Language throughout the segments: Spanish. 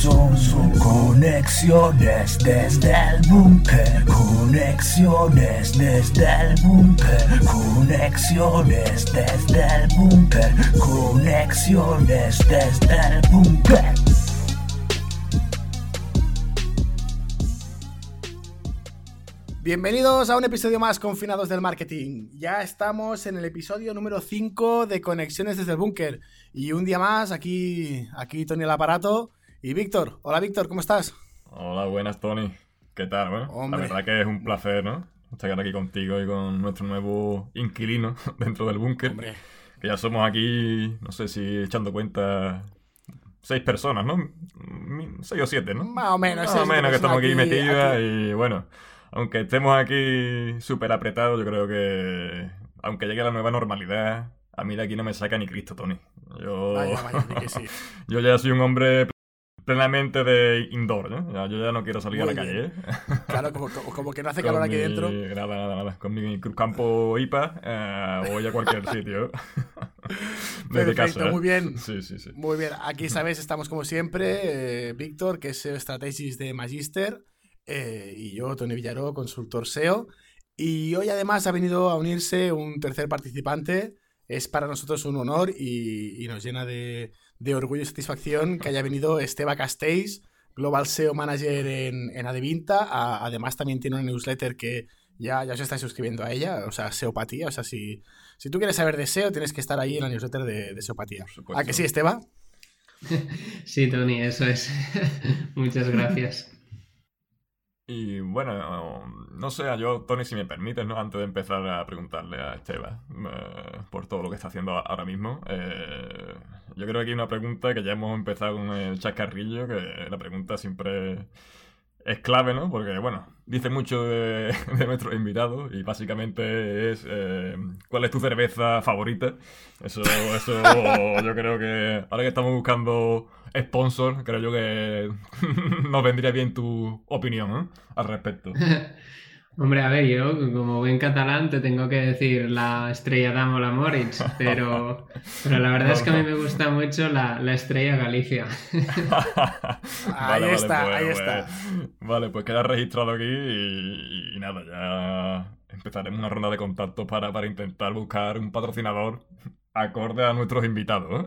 son, son conexiones desde el búnker. Conexiones desde el búnker. Conexiones desde el búnker. Conexiones desde el búnker. Bienvenidos a un episodio más confinados del marketing. Ya estamos en el episodio número 5 de Conexiones desde el Búnker. Y un día más, aquí, aquí Tony el aparato y Víctor. Hola Víctor, ¿cómo estás? Hola, buenas Tony. ¿Qué tal? Bueno, la verdad que es un placer, ¿no? Estar aquí contigo y con nuestro nuevo inquilino dentro del búnker. Que ya somos aquí, no sé si echando cuenta, seis personas, ¿no? Seis o siete, ¿no? Más o menos. Más o menos que estamos aquí, metidas y bueno aunque estemos aquí súper apretados, yo creo que aunque llegue la nueva normalidad, a mí de aquí no me saca ni Cristo, Tony. Yo, yo ya soy un hombre plenamente de indoor, ¿no? yo ya no quiero salir a la calle. ¿eh? Claro, como, que no hace calor aquí dentro. Nada, nada, nada. Con mi campo IPA eh, voy a cualquier sitio. Desde Perfecto, ¿eh? muy bien. Sí, sí, sí. Muy bien. Aquí, sabes, estamos como siempre. Víctor, que es el Strategist de Magister. Eh, y yo, Tony Villaró, consultor SEO. Y hoy además ha venido a unirse un tercer participante. Es para nosotros un honor y, nos llena de, orgullo y satisfacción que haya venido Esteba Castells, Global SEO Manager en, en Adevinta. además también tiene una newsletter que ya, ya os estáis suscribiendo a ella, o sea, Seopatía. O sea, si, si tú quieres saber de SEO, tienes que estar ahí en la newsletter de, de Seopatía. ¿A que sí, Esteba? Sí, Tony, eso es. Muchas gracias. Y bueno, no sé, yo, Tony, si me permites, ¿no? Antes de empezar a preguntarle a Esteban eh, por todo lo que está haciendo ahora mismo, eh, yo creo que hay una pregunta que ya hemos empezado con el chascarrillo, que la pregunta siempre es clave, ¿no? Porque, bueno, dice mucho de, nuestros invitados y básicamente es eh, ¿cuál es tu cerveza favorita? Eso, eso yo creo que ahora que estamos buscando sponsor, creo yo que nos vendría bien tu opinión al respecto. Hombre, a ver, yo como buen catalán te tengo que decir la estrella Damo la Moritz, pero, pero la verdad es que a mí me gusta mucho la, estrella Galicia. ahí está, pues, ahí está. Pues, vale, pues queda registrado aquí y, nada, ya empezaremos una ronda de contactos para, para intentar buscar un patrocinador acorde a nuestros invitados.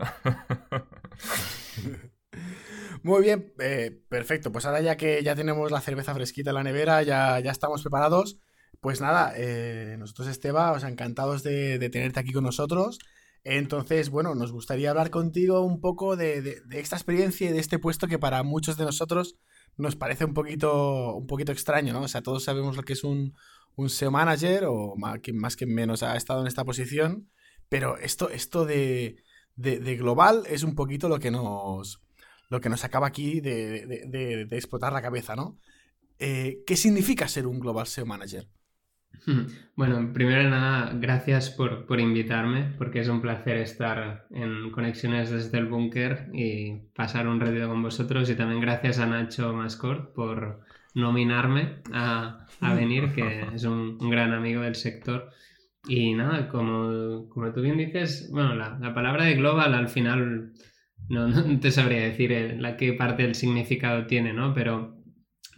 Muy bien, eh, perfecto. Pues ahora ya que ya tenemos la cerveza fresquita en la nevera, ya, ya estamos preparados. Pues nada, eh, nosotros, Esteba, os encantados de, tenerte aquí con nosotros. Entonces, bueno, nos gustaría hablar contigo un poco de, esta experiencia y de este puesto que para muchos de nosotros nos parece un poquito, un poquito extraño, ¿no? O sea, todos sabemos lo que es un, un SEO manager o más que, más que menos ha estado en esta posición, pero esto, esto de, de global es un poquito lo que nos, lo que nos acaba aquí de, explotar la cabeza, ¿no? Eh, ¿Qué significa ser un Global SEO Manager? Bueno, primero de nada, gracias por, invitarme, porque es un placer estar en Conexiones desde el Búnker y pasar un ratito con vosotros. Y también gracias a Nacho Mascor por nominarme a, venir, que es un, gran amigo del sector. Y nada, como, como tú bien dices, bueno, la, la palabra de global al final no, no te sabría decir eh, la qué parte del significado tiene, ¿no? Pero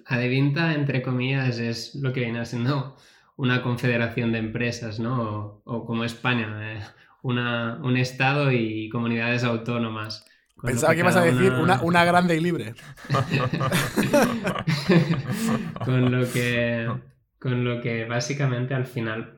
Adevinta, entre comillas, es lo que viene siendo una confederación de empresas, ¿no? O, como España, eh, una, un estado y comunidades autónomas. Pensaba que, ibas a decir una... una, grande y libre. con, lo que, con lo que básicamente al final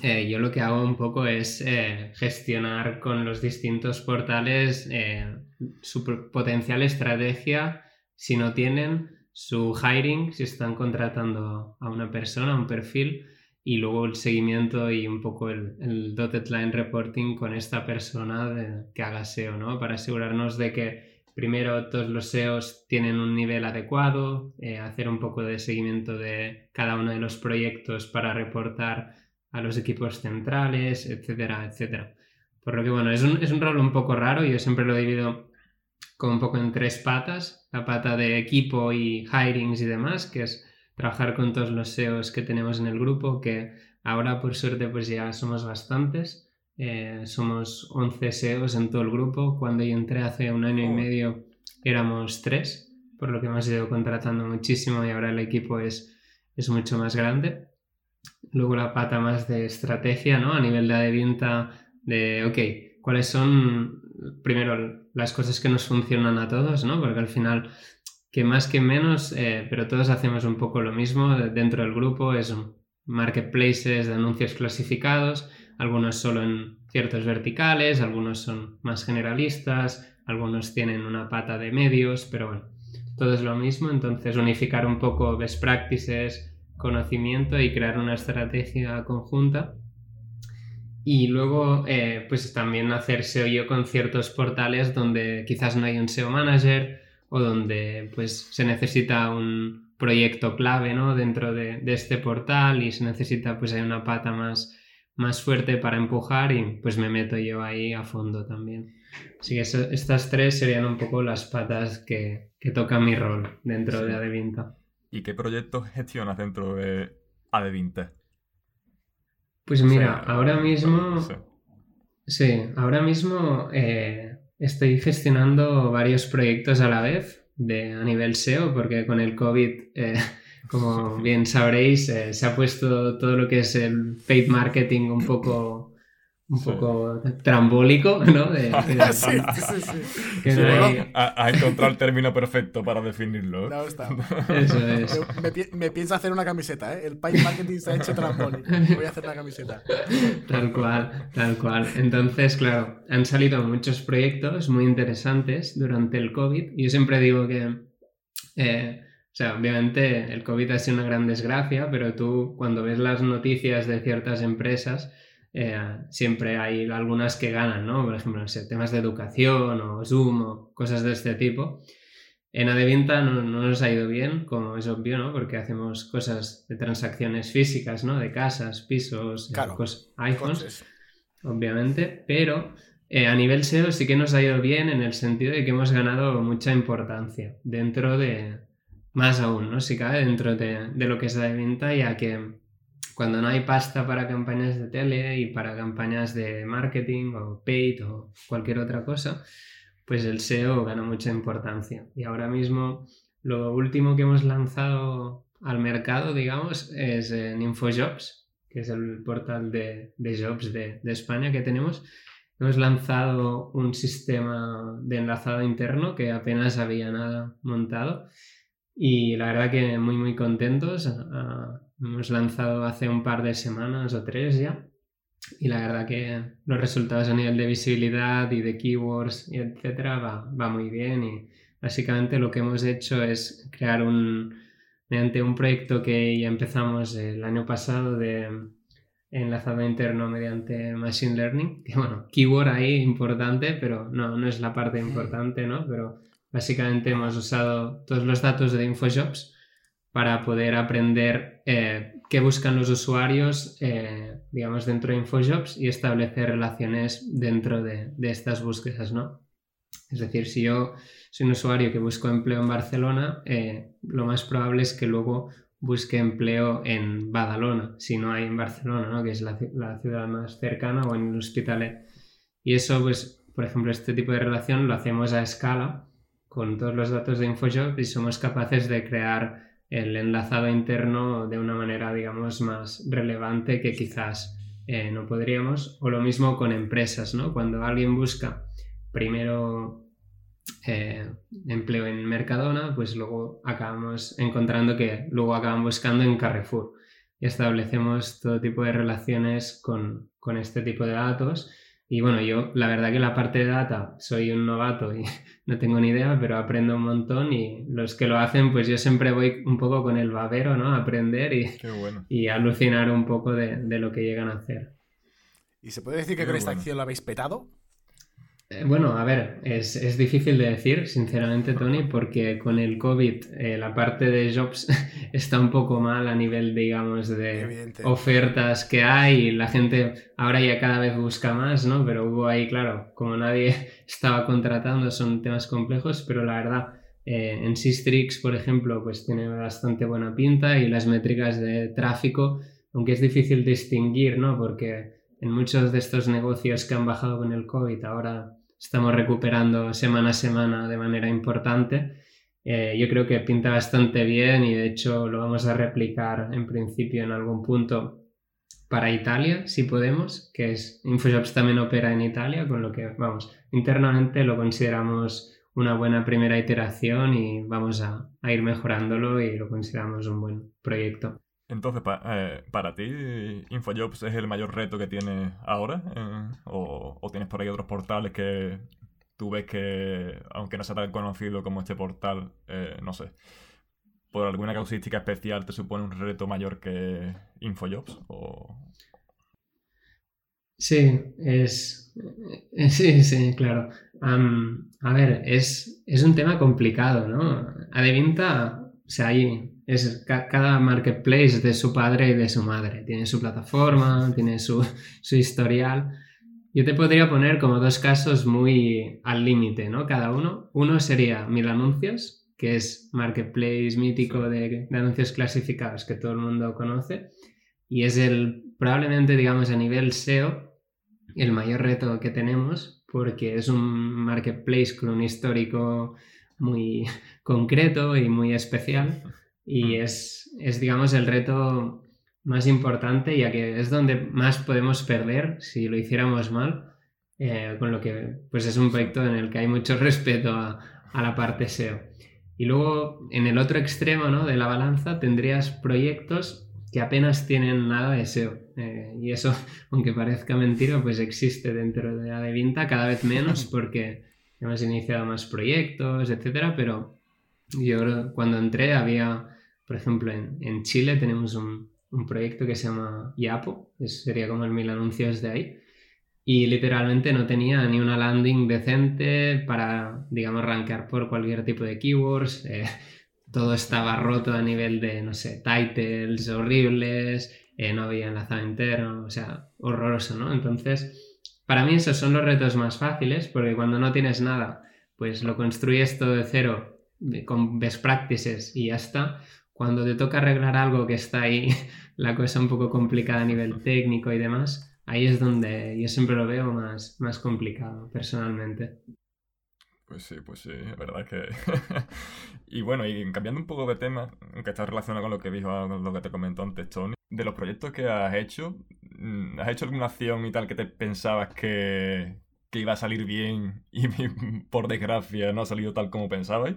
eh, yo lo que hago un poco es eh, gestionar con los distintos portales eh, su potencial estrategia, si no tienen, su hiring, si están contratando a una persona, un perfil, y luego el seguimiento y un poco el, dotted line reporting con esta persona que haga SEO, ¿no? Para asegurarnos de que primero todos los SEOs tienen un nivel adecuado, hacer un poco de seguimiento de cada uno de los proyectos para reportar a los equipos centrales, etcétera, etcétera. Por lo que bueno, es un, es un rol un poco raro, yo siempre lo he dividido como un poco en tres patas, la pata de equipo y hirings y demás, que es trabajar con todos los SEOs que tenemos en el grupo, que ahora por suerte pues ya somos bastantes, eh, somos 11 SEOs en todo el grupo, cuando yo entré hace un año y medio éramos tres, por lo que hemos ido contratando muchísimo y ahora el equipo es, es mucho más grande. Luego la pata más de estrategia, ¿no? A nivel de adevinta, de, ok, ¿cuáles son, primero, las cosas que nos funcionan a todos, ¿no? Porque al final, que más que menos, eh, pero todos hacemos un poco lo mismo dentro del grupo, es marketplaces de anuncios clasificados, algunos solo en ciertos verticales, algunos son más generalistas, algunos tienen una pata de medios, pero bueno, todo es lo mismo, entonces unificar un poco best practices, conocimiento y crear una estrategia conjunta. Y luego, eh, pues también hacer SEO yo con ciertos portales donde quizás no hay un SEO manager o donde pues se necesita un proyecto clave ¿no? dentro de, este portal y se necesita pues hay una pata más, más fuerte para empujar y pues me meto yo ahí a fondo también. Así que estas tres serían un poco las patas que, que tocan mi rol dentro de Adevinta. ¿Y qué proyectos gestionas dentro de Adevinta? Pues mira, ahora mismo... Sí, ahora mismo eh, estoy gestionando varios proyectos a la vez de, a nivel SEO porque con el COVID... Eh, como bien sabréis, eh, se ha puesto todo lo que es el paid marketing un poco un poco trambólico, ¿no? sí, sí, sí. ha, encontrado el término perfecto para definirlo. No, está. Eso es. Me, pienso hacer una camiseta, ¿eh? El paid marketing se ha hecho trambólico. Voy a hacer una camiseta. Tal cual, tal cual. Entonces, claro, han salido muchos proyectos muy interesantes durante el COVID. Y yo siempre digo que... Eh, o sea, obviamente el COVID ha sido una gran desgracia, pero tú cuando ves las noticias de ciertas empresas, eh, siempre hay algunas que ganan, ¿no? Por ejemplo, temas de educación o Zoom o cosas de este tipo. En Adevinta no, no, nos ha ido bien, como es obvio, ¿no? Porque hacemos cosas de transacciones físicas, ¿no? De casas, pisos, eh, iPhones, obviamente, pero eh, a nivel SEO sí que nos ha ido bien en el sentido de que hemos ganado mucha importancia dentro de, más aún, ¿no? Si cabe dentro de, de lo que es Adevinta, ya que cuando no hay pasta para campañas de tele y para campañas de marketing o paid o cualquier otra cosa, pues el SEO gana mucha importancia. Y ahora mismo lo último que hemos lanzado al mercado, digamos, es en InfoJobs, que es el portal de, jobs de, de España que tenemos. Hemos lanzado un sistema de enlazado interno que apenas había nada montado y la verdad que muy muy contentos. Ah, hemos lanzado hace un par de semanas o tres ya y la verdad que los resultados a nivel de visibilidad y de keywords y etcétera va, va muy bien y básicamente lo que hemos hecho es crear un mediante un proyecto que ya empezamos el año pasado de enlazado interno mediante Machine Learning, que bueno, keyword ahí importante, pero no, no es la parte importante, ¿no? Pero Básicamente hemos usado todos los datos de InfoJobs para poder aprender eh, qué buscan los usuarios, eh, digamos, dentro de InfoJobs y establecer relaciones dentro de, estas búsquedas, ¿no? Es decir, si yo soy un usuario que busco empleo en Barcelona, eh, lo más probable es que luego busque empleo en Badalona, si no hay en Barcelona, ¿no? que es la, la ciudad más cercana, o en el Hospitalet. Y eso, pues, por ejemplo, este tipo de relación lo hacemos a escala con todos los datos de InfoJob y somos capaces de crear el enlazado interno de una manera, digamos, más relevante que quizás eh, no podríamos. O lo mismo con empresas, ¿no? Cuando alguien busca primero eh, empleo en Mercadona, pues luego acabamos encontrando que luego acaban buscando en Carrefour. Y establecemos todo tipo de relaciones con, con este tipo de datos y bueno, yo la verdad que la parte de data soy un novato y no tengo ni idea, pero aprendo un montón y los que lo hacen, pues yo siempre voy un poco con el babero, ¿no? A aprender y, y alucinar un poco de, de, lo que llegan a hacer. ¿Y se puede decir que con esta acción lo habéis petado? Eh, bueno, a ver, es, difícil de decir, sinceramente, Tony, porque con el COVID eh, la parte de jobs está un poco mal a nivel, digamos, de ofertas que hay la gente ahora ya cada vez busca más, ¿no? Pero hubo ahí, claro, como nadie estaba contratando, son temas complejos, pero la verdad, eh, en Sistrix, por ejemplo, pues tiene bastante buena pinta y las métricas de tráfico, aunque es difícil distinguir, ¿no? Porque en muchos de estos negocios que han bajado con el COVID ahora estamos recuperando semana a semana de manera importante Eh, yo creo que pinta bastante bien y de hecho lo vamos a replicar en principio en algún punto para Italia, si podemos, que es InfoShops también opera en Italia, con lo que, vamos, internamente lo consideramos una buena primera iteración y vamos a, ir mejorándolo y lo consideramos un buen proyecto. Entonces, eh, para ti, InfoJobs es el mayor reto que tienes ahora? Eh, o, tienes por ahí otros portales que tú ves que, aunque no sea tan conocido como este portal, eh, no sé, por alguna causística especial te supone un reto mayor que InfoJobs? O... Sí, es. Sí, sí, claro. a ver, es, es, un tema complicado, ¿no? Adevinta, o sea, ahí es cada marketplace de su padre y de su madre. Tiene su plataforma, tiene su, su historial. Yo te podría poner como dos casos muy al límite, ¿no? Cada uno. Uno sería Mil Anuncios, que es marketplace mítico de, anuncios clasificados que todo el mundo conoce y es el probablemente digamos a nivel SEO el mayor reto que tenemos porque es un marketplace con un histórico muy concreto y muy especial y mm. es, es digamos el reto más importante ya que es donde más podemos perder si lo hiciéramos mal eh, con lo que pues es un proyecto en el que hay mucho respeto a, a la parte SEO. Y luego, en el otro extremo ¿no? de la balanza, tendrías proyectos que apenas tienen nada de SEO. Eh, y eso, aunque parezca mentira, pues existe dentro de Adevinta cada vez menos porque hemos iniciado más proyectos, etcétera, pero yo cuando entré había, por ejemplo, en, Chile tenemos un, un, proyecto que se llama Yapo, que sería como el mil anuncios de ahí, y literalmente no tenía ni una landing decente para, digamos, rankear por cualquier tipo de keywords. Eh, todo estaba roto a nivel de, no sé, titles horribles, eh, no había enlazado interno, o sea, horroroso, ¿no? Entonces, para mí esos son los retos más fáciles, porque cuando no tienes nada, pues lo construyes todo de cero con best practices y ya está. Cuando te toca arreglar algo que está ahí, la cosa un poco complicada a nivel técnico y demás, ahí es donde yo siempre lo veo más, más complicado, personalmente. Pues sí, pues sí, es verdad que... y bueno, y cambiando un poco de tema, aunque está relacionado con lo que dijo, lo que te comentó antes Tony, de los proyectos que has hecho, mm, ¿has hecho alguna acción y tal que te pensabas que, que iba a salir bien y por desgracia no ha salido tal como pensabais?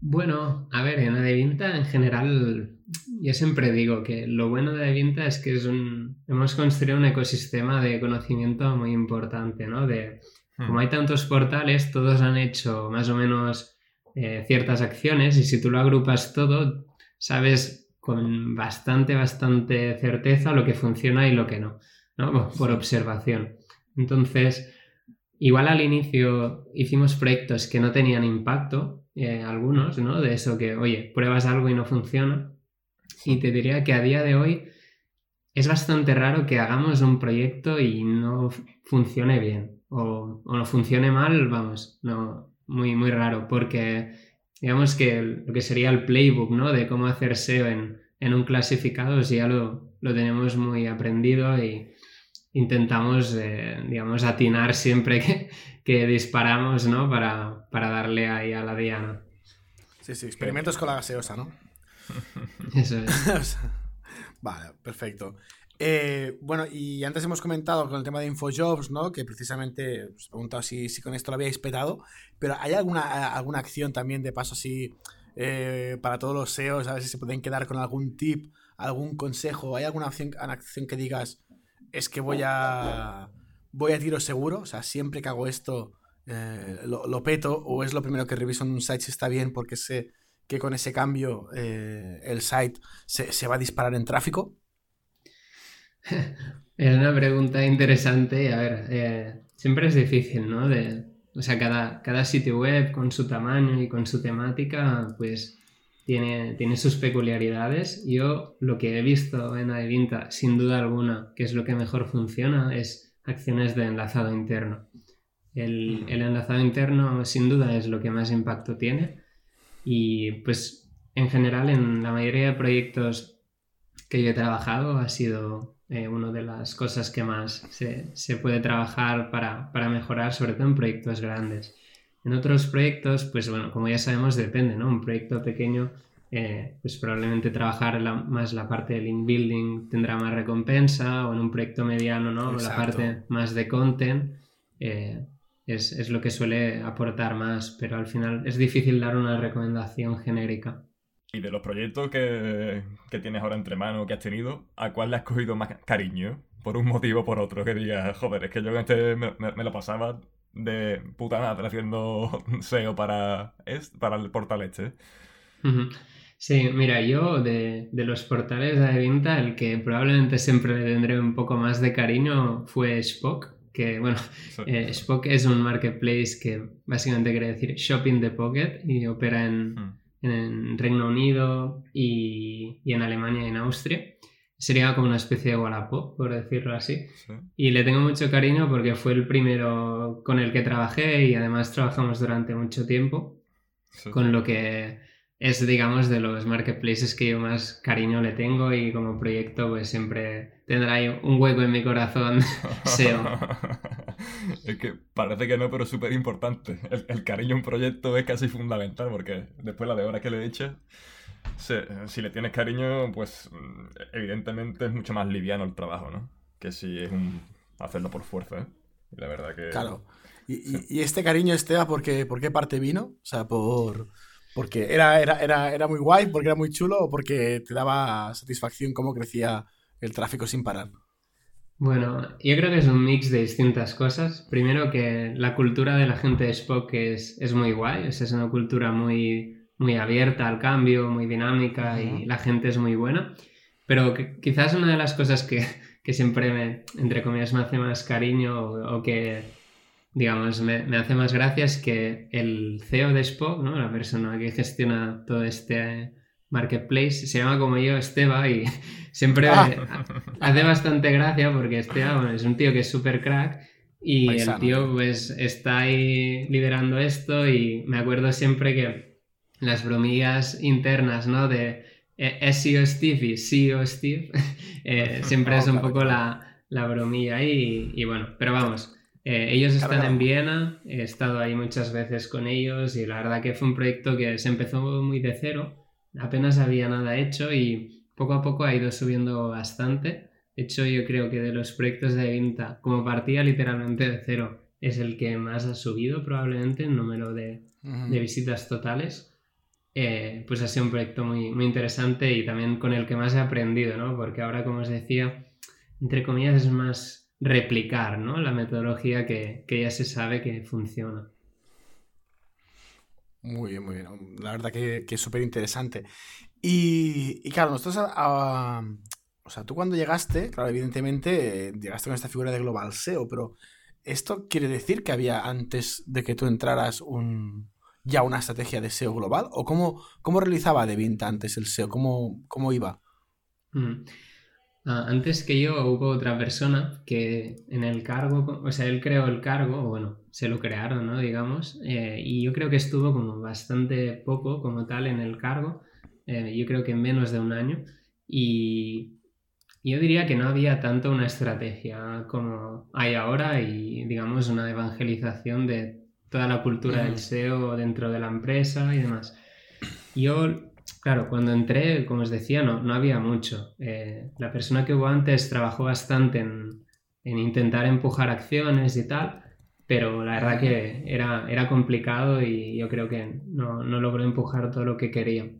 Bueno, a ver, en Adevinta en general, yo siempre digo que lo bueno de Adevinta es que es un, hemos construido un ecosistema de conocimiento muy importante, ¿no? De, hmm. como hay tantos portales, todos han hecho más o menos eh, ciertas acciones y si tú lo agrupas todo, sabes con bastante, bastante certeza lo que funciona y lo que no, ¿no? Por observación. Entonces, igual al inicio hicimos proyectos que no tenían impacto, eh, algunos, ¿no? De eso que, oye, pruebas algo y no funciona. Y te diría que a día de hoy es bastante raro que hagamos un proyecto y no funcione bien. O, no funcione mal, vamos, no, muy, muy raro. Porque digamos que lo que sería el playbook, ¿no? De cómo hacer SEO en, un clasificado, ya lo, lo tenemos muy aprendido y intentamos, eh, digamos, atinar siempre que, que disparamos, ¿no? Para, para, darle ahí a la diana. Sí, sí, experimentos con la gaseosa, ¿no? Eso es. vale, perfecto. Eh, bueno, y antes hemos comentado con el tema de InfoJobs, ¿no? Que precisamente os he preguntado si, si, con esto lo habíais petado, pero ¿hay alguna, alguna acción también de paso así eh, para todos los SEOs? A ver si se pueden quedar con algún tip, algún consejo. ¿Hay alguna acción, acción que digas, es que voy a voy a tiro seguro, o sea, siempre que hago esto eh, lo, peto o es lo primero que reviso en un site si está bien porque sé que con ese cambio eh, el site se, va a disparar en tráfico? Es una pregunta interesante. A ver, eh, siempre es difícil, ¿no? De, o sea, cada, cada sitio web con su tamaño y con su temática, pues tiene, sus peculiaridades. Yo lo que he visto en Adevinta, sin duda alguna, que es lo que mejor funciona, es acciones de enlazado interno. El, enlazado interno sin duda es lo que más impacto tiene y pues en general en la mayoría de proyectos que yo he trabajado ha sido eh, una de las cosas que más se, puede trabajar para, mejorar, sobre todo en proyectos grandes. En otros proyectos, pues bueno, como ya sabemos, depende, ¿no? Un proyecto pequeño, eh, pues probablemente trabajar más la parte de link building tendrá más recompensa, o en un proyecto mediano, ¿no? La parte más de content eh, es, es lo que suele aportar más, pero al final es difícil dar una recomendación genérica. Y de los proyectos que, que, tienes ahora entre manos, que has tenido, ¿a cuál le has cogido más cariño? Por un motivo o por otro, que digas, joder, es que yo este me, me, lo pasaba de puta madre haciendo SEO para, para el portal este. Sí, mira, yo de, de los portales de venta, el que probablemente siempre le tendré un poco más de cariño fue Spock, que bueno, eh, Spock es un marketplace que básicamente quiere decir shopping the pocket y opera en... Mm en Reino Unido y, en Alemania y en Austria. Sería como una especie de Wallapop, por decirlo así. Y le tengo mucho cariño porque fue el primero con el que trabajé y además trabajamos durante mucho tiempo. Con lo que es, digamos, de los marketplaces que yo más cariño le tengo y como proyecto pues siempre tendrá ahí un hueco en mi corazón SEO. es que parece que no, pero es súper importante. El, cariño a un proyecto es casi fundamental porque después la de horas que le eches, si, le tienes cariño, pues evidentemente es mucho más liviano el trabajo, ¿no? Que si es un hacerlo por fuerza, ¿eh? la verdad que... Claro. ¿Y, este cariño, Esteban, ¿por qué, por qué parte vino? O sea, por porque era, era, era, era, muy guay, porque era muy chulo o porque te daba satisfacción cómo crecía el tráfico sin parar. Bueno, yo creo que es un mix de distintas cosas. Primero que la cultura de la gente de Spock es, es muy guay, es una cultura muy, muy abierta al cambio, muy dinámica y la gente es muy buena. Pero quizás una de las cosas que, que siempre me, entre comillas, me hace más cariño o que digamos, me, hace más gracias que el CEO de Spock, ¿no? la persona que gestiona todo este marketplace, se llama como yo Esteba y siempre ah. hace bastante gracia porque Esteba es un tío que es súper crack y el tío pues está ahí liderando esto y me acuerdo siempre que las bromillas internas, ¿no? De eh, SEO Steve y CEO Steve, eh, siempre es un poco la, la bromilla y, y bueno, pero vamos, eh, ellos están en Viena, he estado ahí muchas veces con ellos y la verdad que fue un proyecto que se empezó muy de cero, apenas había nada hecho y poco a poco ha ido subiendo bastante. De hecho, yo creo que de los proyectos de venta, como partía literalmente de cero, es el que más ha subido probablemente en número de, visitas totales. Eh, pues ha sido un proyecto muy, muy interesante y también con el que más he aprendido, ¿no? Porque ahora, como os decía, entre comillas, es más replicar ¿no? la metodología que, ya se sabe que funciona. Muy bien, muy bien. La verdad que, es súper interesante. Y, claro, nosotros, o sea, tú cuando llegaste, claro, evidentemente llegaste con esta figura de Global SEO, pero ¿esto quiere decir que había antes de que tú entraras un, ya una estrategia de SEO global? ¿O cómo, cómo realizaba Devint antes el SEO? ¿Cómo, cómo iba? Mm. Ah, antes que yo hubo otra persona que en el cargo, o sea, él creó el cargo, o bueno, se lo crearon, ¿no? Digamos, eh, y yo creo que estuvo como bastante poco como tal en el cargo, eh, yo creo que menos de un año, y yo diría que no había tanto una estrategia como hay ahora y, digamos, una evangelización de toda la cultura del SEO dentro de la empresa y demás. Yo Claro, cuando entré, como os decía, no, no había mucho. Eh, la persona que hubo antes trabajó bastante en, intentar empujar acciones y tal, pero la verdad que era, era complicado y yo creo que no, no logró empujar todo lo que quería.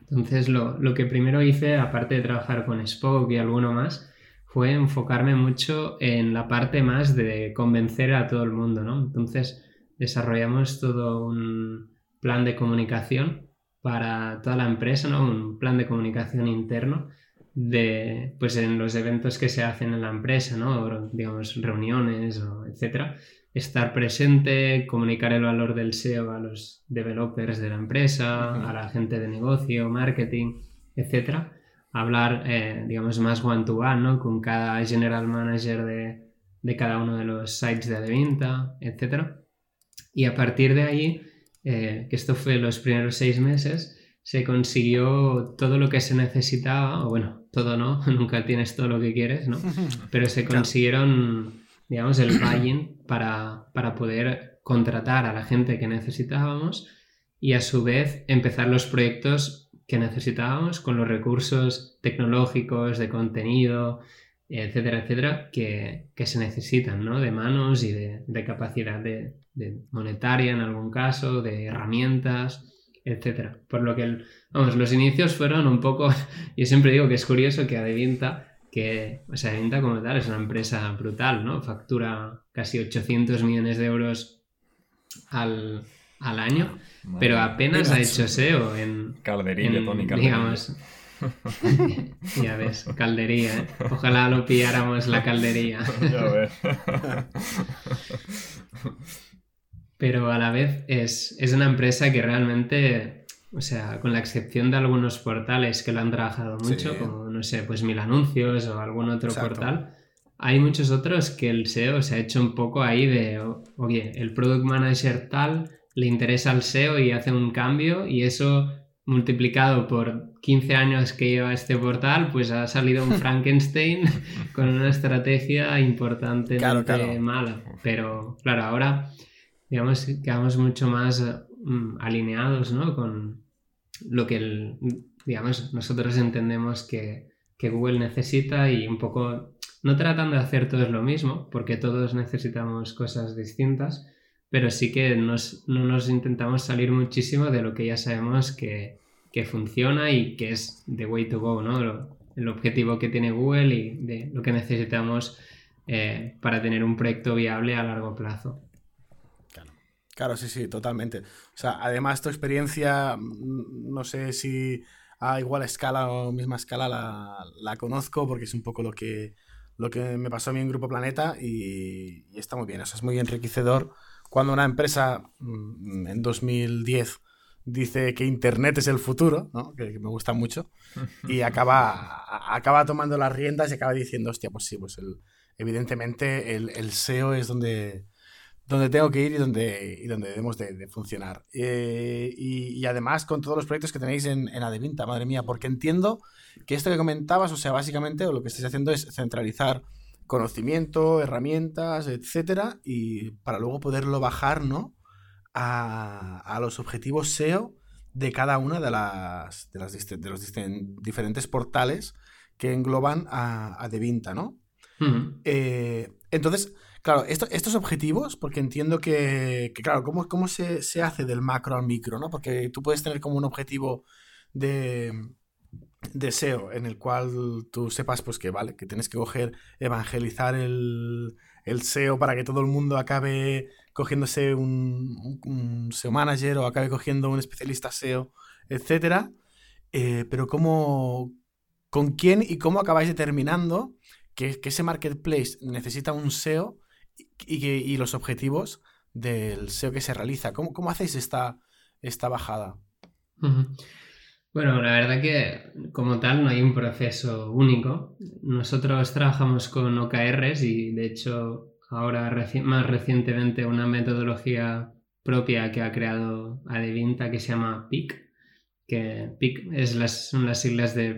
Entonces, lo, lo, que primero hice, aparte de trabajar con Spoke y alguno más, fue enfocarme mucho en la parte más de convencer a todo el mundo, ¿no? Entonces, desarrollamos todo un plan de comunicación para toda la empresa, ¿no? Un plan de comunicación interno de, pues en los eventos que se hacen en la empresa, ¿no? digamos, reuniones, o etcétera. Estar presente, comunicar el valor del SEO a los developers de la empresa, a la gente de negocio, marketing, etcétera. Hablar, eh, digamos, más one-to-one, ¿no? Con cada general manager de, de cada uno de los sites de venta, etcétera. Y a partir de ahí, eh, que esto fue los primeros seis meses, se consiguió todo lo que se necesitaba, o bueno, todo no, nunca tienes todo lo que quieres, ¿no? Pero se consiguieron, digamos, el buy para, para poder contratar a la gente que necesitábamos y a su vez empezar los proyectos que necesitábamos con los recursos tecnológicos, de contenido, etcétera, etcétera, que, se necesitan, ¿no? De manos y de, capacidad de, monetaria en algún caso, de herramientas, etcétera. Por lo que, vamos, los inicios fueron un poco, yo siempre digo que es curioso que Adevinta, que, o sea, como tal es una empresa brutal, ¿no? Factura casi 800 millones de euros al, año, pero apenas ha hecho SEO en... Calderilla, Tony Digamos, ya ves, caldería. ¿eh? Ojalá lo pilláramos la caldería. ya ves. Pero a la vez es, es, una empresa que realmente, o sea, con la excepción de algunos portales que lo han trabajado mucho, como, no sé, pues Mil Anuncios o algún otro portal, hay muchos otros que el SEO se ha hecho un poco ahí de, oye, el Product Manager tal le interesa al SEO y hace un cambio y eso multiplicado por 15 años que lleva este portal, pues ha salido un Frankenstein con una estrategia importante mala. Pero claro, ahora digamos quedamos mucho más mm, alineados ¿no? con lo que digamos nosotros entendemos que, Google necesita y un poco no tratando de hacer todos lo mismo, porque todos necesitamos cosas distintas, pero sí que nos, no nos intentamos salir muchísimo de lo que ya sabemos que, que funciona y que es the way to go, ¿no? el objetivo que tiene Google y de lo que necesitamos eh, para tener un proyecto viable a largo plazo. Claro. claro, sí, sí, totalmente. O sea, además tu experiencia, mm, no sé si a igual escala o misma escala la, conozco porque es un poco lo que, lo que me pasó a mí en Grupo Planeta y, y está muy bien. O sea, es muy enriquecedor cuando una empresa mm, en 2010 dice que Internet es el futuro, ¿no? que, me gusta mucho, y acaba, acaba tomando las riendas y acaba diciendo, hostia, pues sí, pues el, evidentemente el, SEO es donde, donde tengo que ir y donde, y donde debemos de, funcionar. Eh, y, además con todos los proyectos que tenéis en, en Adevinta, madre mía, porque entiendo que esto que comentabas, o sea, básicamente lo que estáis haciendo es centralizar conocimiento, herramientas, etcétera, y para luego poderlo bajar, ¿no? A, los objetivos SEO de cada una de las de, las, de los diferentes portales que engloban a, a Devinta, ¿no? Eh, entonces, claro, estos objetivos, porque entiendo que, claro, ¿cómo, cómo se, se, hace del macro al micro, ¿no? Porque tú puedes tener como un objetivo de, de SEO en el cual tú sepas, pues que vale, que tienes que coger, evangelizar el, el SEO para que todo el mundo acabe cogiéndose un, SEO manager o acabe cogiendo un especialista SEO, etcétera. Eh, pero cómo, con quién y cómo acabáis determinando que, ese marketplace necesita un SEO y, los objetivos del SEO que se realiza. ¿Cómo, cómo hacéis esta, esta bajada? Bueno, la verdad que como tal no hay un proceso único. Nosotros trabajamos con OKRs y de hecho ahora más recientemente una metodología propia que ha creado Adevinta que se llama PIC, que PIC es las, son las siglas de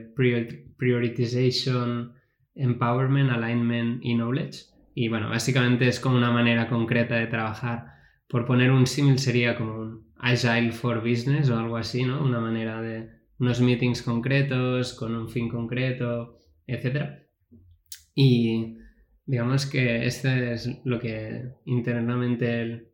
Prioritization, Empowerment, Alignment y Knowledge. Y bueno, básicamente es como una manera concreta de trabajar. Por poner un símil sería como un Agile for Business o algo así, ¿no? Una manera de unos meetings concretos, con un fin concreto, etc. Y Digamos que este es lo que internamente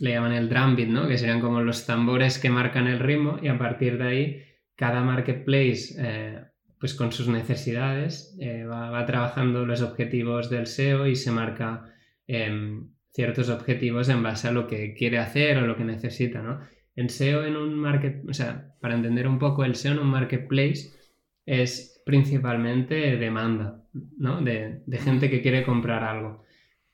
le llaman el drum ¿no? Que serían como los tambores que marcan el ritmo y a partir de ahí cada marketplace, eh, pues con sus necesidades, eh, va, trabajando los objetivos del SEO y se marca em, ciertos objetivos en base a lo que quiere hacer o lo que necesita, ¿no? El SEO en un market, o sea, para entender un poco el SEO en un marketplace es principalmente demanda, ¿no? De, gente que quiere comprar algo.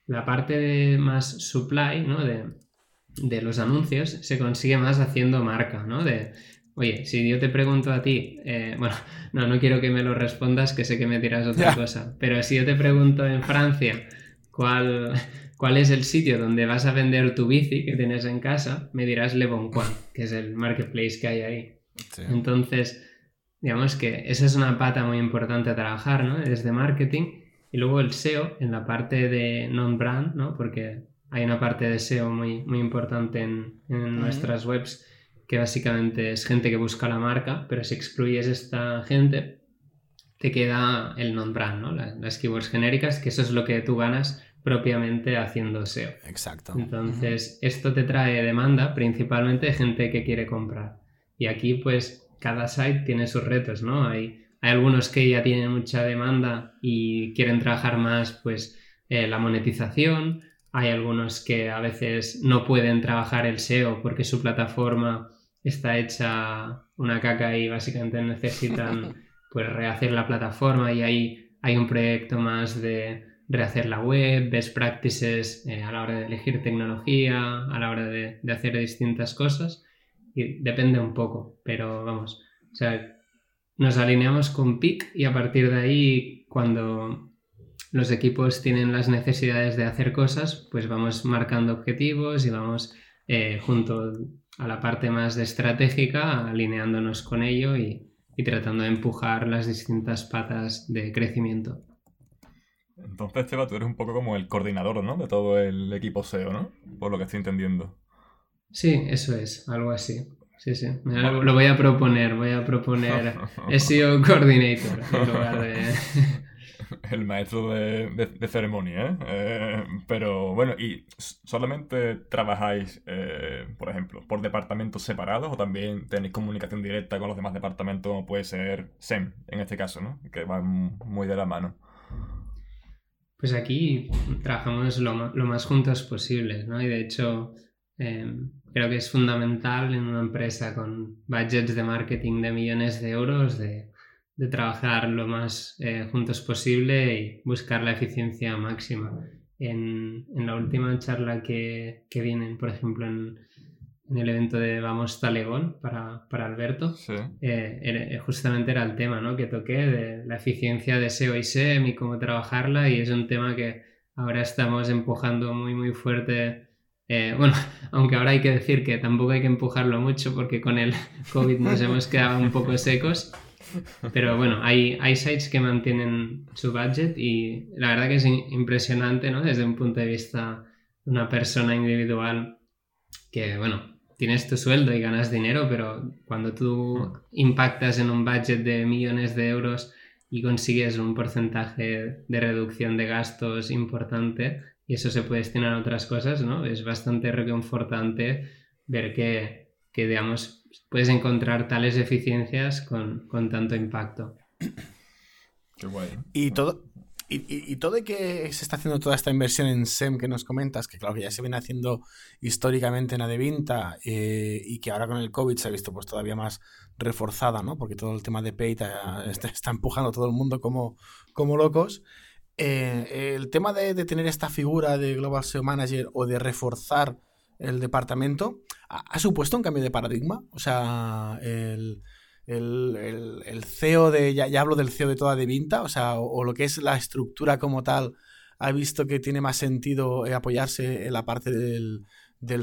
La parte de más supply, ¿no? De, los anuncios se consigue más haciendo marca, ¿no? De, oye, si yo te pregunto a ti, eh, bueno, no, no quiero que me lo respondas, que sé que me tiras otra cosa, pero si yo te pregunto en Francia cuál, cuál es el sitio donde vas a vender tu bici que tienes en casa, me dirás Le Bon Coin, que es el marketplace que hay ahí. Entonces, Digamos que esa es una pata muy importante a trabajar, ¿no? Desde marketing. Y luego el SEO en la parte de non-brand, ¿no? Porque hay una parte de SEO muy, muy importante en, nuestras webs que básicamente es gente que busca la marca, pero si excluyes esta gente, te queda el non-brand, ¿no? Las, keywords genéricas, que eso es lo que tú ganas propiamente haciendo SEO. Exacto. Entonces, esto te trae demanda principalmente de gente que quiere comprar. Y aquí, pues, cada site tiene sus retos, ¿no? Hay, hay algunos que ya tienen mucha demanda y quieren trabajar más, pues, eh, la monetización. Hay algunos que a veces no pueden trabajar el SEO porque su plataforma está hecha una caca y básicamente necesitan pues rehacer la plataforma y ahí hay un proyecto más de rehacer la web, best practices eh, a la hora de elegir tecnología, a la hora de, hacer distintas cosas depende un poco, pero vamos, o sea, nos alineamos con PIC y a partir de ahí cuando los equipos tienen las necesidades de hacer cosas, pues vamos marcando objetivos y vamos eh, junto a la parte más estratégica, alineándonos con ello y, y tratando de empujar las distintas patas de crecimiento. Entonces, Cheva, tú eres un poco como el coordinador, ¿no? De todo el equipo SEO, ¿no? Por lo que estoy entendiendo. Sí, eso es, algo así. Sí, sí. Lo voy a proponer, voy a proponer SEO Coordinator en lugar de... el maestro de, ceremonia, ¿eh? ¿eh? Pero bueno, ¿y solamente trabajáis, eh, por ejemplo, por departamentos separados o también tenéis comunicación directa con los demás departamentos, como puede ser SEM, en este caso, ¿no? Que van muy de la mano. Pues aquí trabajamos lo, más juntos posibles, ¿no? Y de hecho, em, creo que es fundamental en una empresa con budgets de marketing de millones de euros de de trabajar lo más eh, juntos posible y buscar la eficiencia máxima. En, la última charla que, que vienen, por ejemplo, en, el evento de Vamos Talegón para, para Alberto, eh, eh, justamente era el tema ¿no? que toqué de la eficiencia de SEO y SEM y cómo trabajarla y es un tema que ahora estamos empujando muy muy fuerte. Bueno, aunque ahora hay que decir que tampoco hay que empujarlo mucho porque con el COVID nos hemos quedado un poco secos, pero bueno, hay, hay sites que mantienen su budget y la verdad que es impresionante, ¿no? Desde un punto de vista de una persona individual que, bueno, tienes tu sueldo y ganas dinero, pero cuando tú impactas en un budget de millones de euros y consigues un porcentaje de reducción de gastos importante y eso se puede destinar a otras cosas, ¿no? Es bastante reconfortante ver que, que digamos, puedes encontrar tales eficiencias con, tanto impacto. Qué guay. Y todo, y, todo y que se está haciendo toda esta inversión en SEM que nos comentas, que claro que ya se viene haciendo históricamente en Adevinta eh, y que ahora con el COVID se ha visto pues todavía más reforzada, ¿no? Porque todo el tema de Pay está, empujando a todo el mundo como, como locos. Eh, el tema de, tener esta figura de Global SEO Manager o de reforzar el departamento, ha, supuesto un cambio de paradigma. O sea, el, CEO de, ya, hablo del CEO de toda de Vinta, o sea, o, lo que es la estructura como tal, ha visto que tiene más sentido eh, apoyarse en la parte del,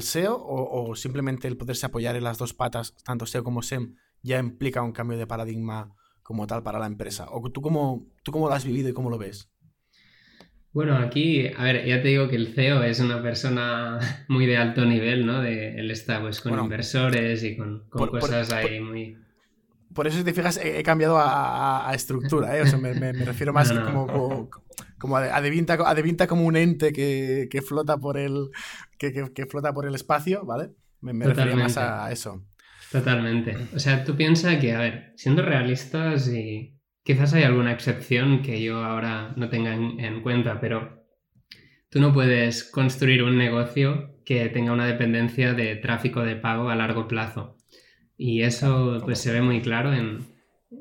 SEO o, simplemente el poderse apoyar en las dos patas, tanto SEO como SEM, ya implica un cambio de paradigma como tal para la empresa? ¿O tú cómo, tú cómo lo has vivido y cómo lo ves? Bueno, aquí, a ver, ya te digo que el CEO es una persona muy de alto nivel, ¿no? De, él está pues con inversores y con, cosas ahí muy... Por eso, si te fijas, he, cambiado a, estructura, ¿eh? O sea, me, refiero más como, como, a, Devinta, como un ente que, flota por el, que, flota por el espacio, ¿vale? Me, me refería más a eso. Totalmente. O sea, tú piensas que, a ver, siendo realistas y Quizás hay alguna excepción que yo ahora no tenga en, cuenta, pero tú no puedes construir un negocio que tenga una dependencia de tráfico de pago a largo plazo. Y eso pues se ve muy claro en,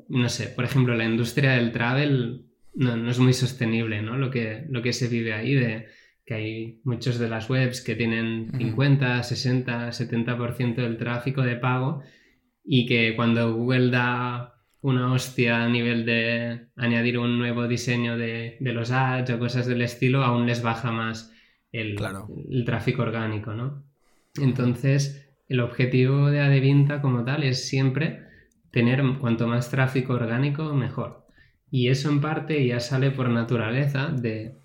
no sé, por ejemplo, la industria del travel no, es muy sostenible, ¿no? Lo que, lo que se vive ahí de que hay muchas de las webs que tienen 50, 60, 70% del tráfico de pago y que cuando Google da una hostia a nivel de añadir un nuevo diseño de, los ads o cosas del estilo, aún les baja más el, el tráfico orgánico, ¿no? Entonces, el objetivo de Adevinta como tal es siempre tener cuanto más tráfico orgánico, mejor. y eso en parte ya sale por naturaleza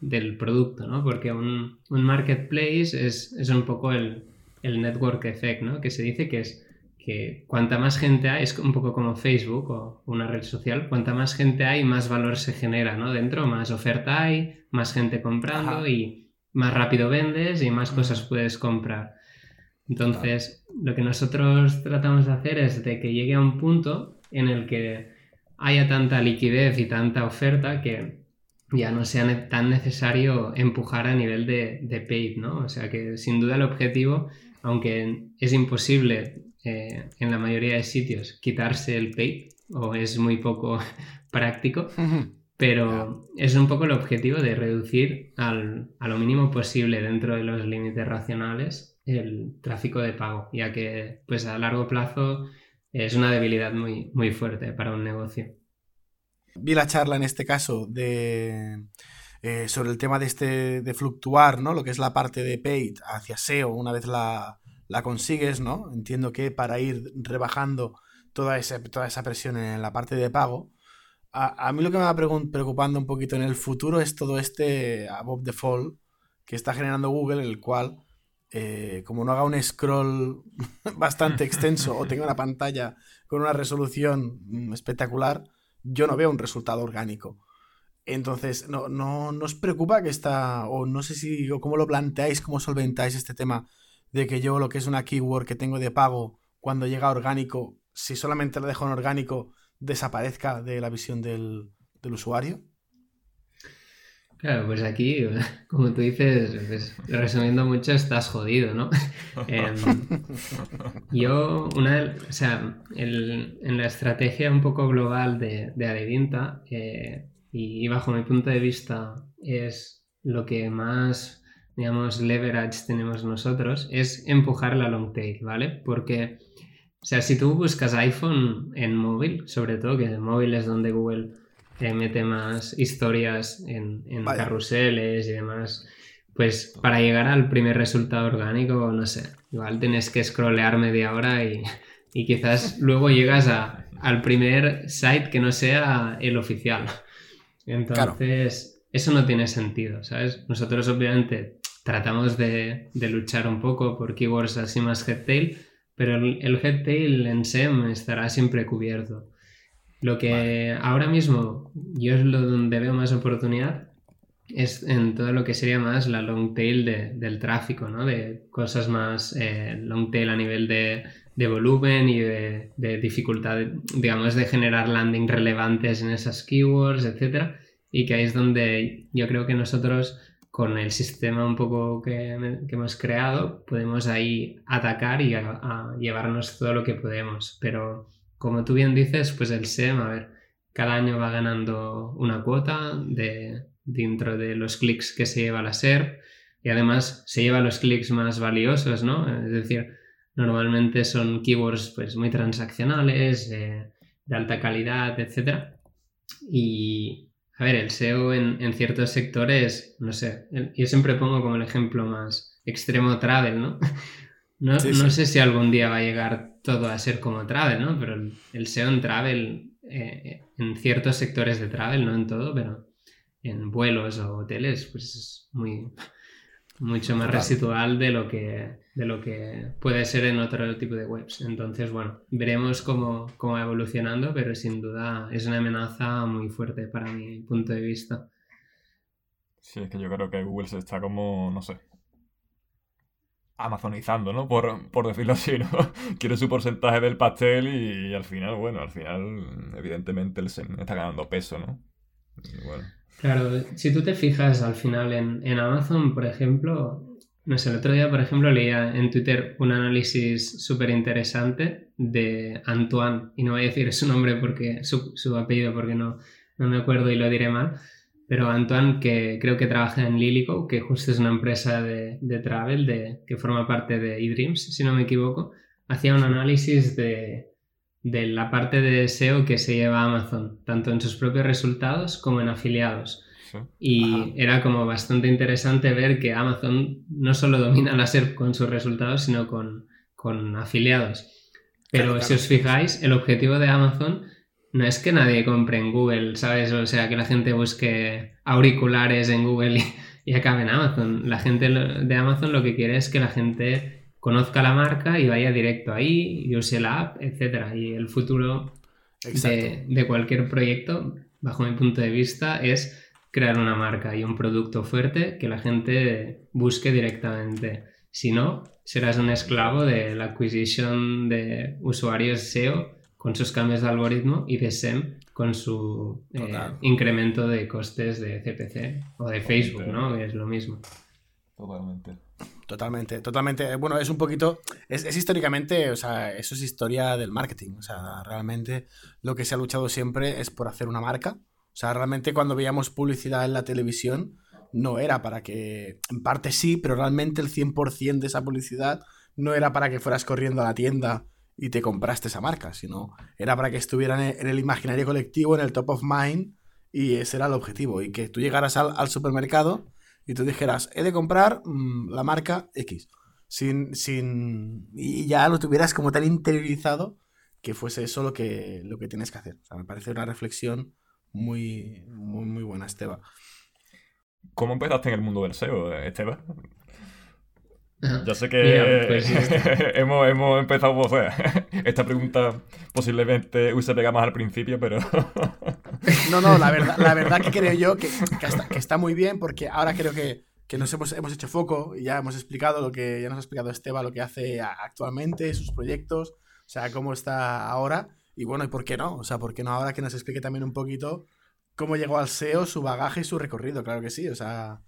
del producto, ¿no? Porque un, marketplace es, un poco el, network effect, ¿no? Que se dice que es que cuanta más gente hay, es un poco como Facebook o una red social, cuanta más gente hay, más valor se genera, ¿no? Dentro más oferta hay, más gente comprando y más rápido vendes y más cosas puedes comprar. Entonces, lo que nosotros tratamos de hacer es de que llegue a un punto en el que haya tanta liquidez y tanta oferta que ya no sea tan necesario empujar a nivel de, de paid, ¿no? O sea que sin duda el objetivo, aunque es imposible eh, en la mayoría de sitios quitarse el paid, o es muy poco práctico, pero es un poco el objetivo de reducir al, a lo mínimo posible dentro de los límites racionales el tráfico de pago, ya que pues a largo plazo es una debilidad muy, muy fuerte para un negocio. Vi la charla en este caso de eh, sobre el tema de este de fluctuar, ¿no? Lo que es la parte de paid hacia SEO una vez la, consigues, ¿no? Entiendo que para ir rebajando toda esa, toda esa presión en la parte de pago. A, mí lo que me va preocupando un poquito en el futuro es todo este above the fall que está generando Google, el cual eh, como no haga un scroll bastante extenso o tenga una pantalla con una resolución mm, espectacular, yo no veo un resultado orgánico. Entonces, no, no, os preocupa que está, o no sé si, o cómo lo planteáis, cómo solventáis este tema de que yo lo que es una keyword que tengo de pago, cuando llega orgánico, si solamente lo dejo en orgánico, desaparezca de la visión del usuario? Claro, pues aquí, como tú dices, pues, resumiendo mucho, estás jodido, ¿no? Em, yo, una, o sea, en la estrategia un poco global de, de Adevinta, eh, y bajo mi punto de vista es lo que más, digamos, leverage tenemos nosotros, es empujar la long tail, ¿vale? Porque, o sea, si tú buscas iPhone en móvil, sobre todo, que en móvil es donde Google mete más historias en, carruseles y demás. Pues para llegar al primer resultado orgánico, no sé, igual tienes que scrollear media hora y, quizás luego llegas a, al primer site que no sea el oficial. Entonces, eso no tiene sentido, ¿sabes? Nosotros obviamente tratamos de, luchar un poco por keywords así más headtail, pero el, el headtail en SEM estará siempre cubierto. Lo que ahora mismo yo es lo donde veo más oportunidad es en todo lo que sería más la long tail del tráfico, ¿no? De cosas más eh, long tail a nivel de, volumen y de, dificultad, digamos, de generar landing relevantes en esas keywords, etc. Y que ahí es donde yo creo que nosotros con el sistema un poco que, hemos creado podemos ahí atacar y llevarnos todo lo que podemos. Pero como tú bien dices, pues el SEM, a ver, cada año va ganando una cuota de, dentro de los clics que se lleva la SER y además se lleva los clics más valiosos, ¿no? Es decir, normalmente son keywords pues muy transaccionales, eh, de alta calidad, etc. Y, a ver, el SEO en, ciertos sectores, no sé, yo siempre pongo como el ejemplo más extremo travel, ¿no? No, no sé si algún día va a llegar todo a ser como travel, ¿no? Pero el, SEO en travel, eh, en ciertos sectores de travel, no en todo, pero en vuelos o hoteles, pues es muy mucho más residual de lo que de lo que puede ser en otro tipo de webs. Entonces, bueno, veremos cómo, cómo va evolucionando, pero sin duda es una amenaza muy fuerte para mi punto de vista. Sí, es que yo creo que Google se está como, no sé, amazonizando, ¿no? Por, por, decirlo así, ¿no? Quiere su porcentaje del pastel y, al final, bueno, al final, evidentemente, el SEM está ganando peso, ¿no? bueno. Claro, si tú te fijas al final en, en, Amazon, por ejemplo, no sé, el otro día, por ejemplo, leía en Twitter un análisis súper interesante de Antoine, y no voy a decir su nombre porque, su, su apellido porque no, no me acuerdo y lo diré mal, pero Antoine, que creo que trabaja en Lilico, que justo es una empresa de, de travel de, que forma parte de eDreams, si no me equivoco, hacía un análisis de, de la parte de SEO que se lleva Amazon, tanto en sus propios resultados como en afiliados. Y era como bastante interesante ver que Amazon no solo domina la SERP con sus resultados, sino con, con afiliados. Pero si os fijáis, el objetivo de Amazon no es que nadie compre en Google, ¿sabes? O sea, que la gente busque auriculares en Google y, acabe en Amazon. La gente de Amazon lo que quiere es que la gente conozca la marca y vaya directo ahí y use la app, etc. Y el futuro de, de, cualquier proyecto, bajo mi punto de vista, es crear una marca y un producto fuerte que la gente busque directamente. Si no, serás un esclavo de la adquisición de usuarios SEO con sus cambios de algoritmo y de SEM con su eh, incremento de costes de CPC o de Facebook, ¿no? Es lo mismo. Totalmente. Totalmente, totalmente. Bueno, es un poquito, es, es, históricamente, o sea, eso es historia del marketing. O sea, realmente lo que se ha luchado siempre es por hacer una marca. O sea, realmente cuando veíamos publicidad en la televisión, no era para que, en parte sí, pero realmente el 100% de esa publicidad no era para que fueras corriendo a la tienda y te compraste esa marca, sino era para que estuvieran en el imaginario colectivo, en el top of mind, y ese era el objetivo, y que tú llegaras al, supermercado y tú dijeras, he de comprar mm, la marca X, sin, sin, y ya lo tuvieras como tan interiorizado que fuese eso lo que, lo que tienes que hacer. O sea, me parece una reflexión muy, muy, muy buena, Esteban. ¿Cómo empezaste en el mundo del SEO, Esteban? Ya sé que pues hemos, hemos, empezado, o sea, esta pregunta posiblemente se pega más al principio, pero... no, no, la verdad, la verdad que creo yo que, que, está, muy bien porque ahora creo que, que nos hemos, hemos, hecho foco y ya hemos explicado lo que ya nos ha explicado Esteban, lo que hace actualmente, sus proyectos, o sea, cómo está ahora. Y bueno, ¿y por qué no? O sea, ¿por qué no ahora que nos explique también un poquito cómo llegó al SEO, su bagaje y su recorrido? Claro que sí, o sea...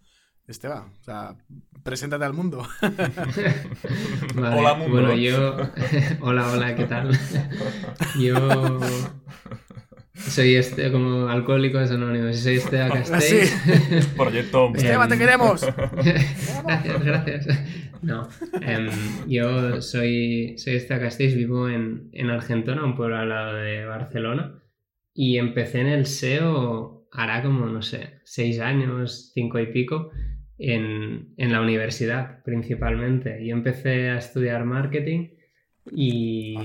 Esteban, o sea, preséntate al mundo. hola, mundo. Bueno, yo. hola, hola, ¿qué tal? yo. Soy este, como alcohólicos anónimos. Soy Esteban Castells. Sí. Proyecto. Esteban, te queremos. gracias, gracias. No, em, yo soy, soy Esteban Castells, vivo en, en Argentona, un pueblo al lado de Barcelona. Y empecé en el SEO hará como, no sé, seis años, cinco y pico en, en, la universidad principalmente. Yo empecé a estudiar marketing y,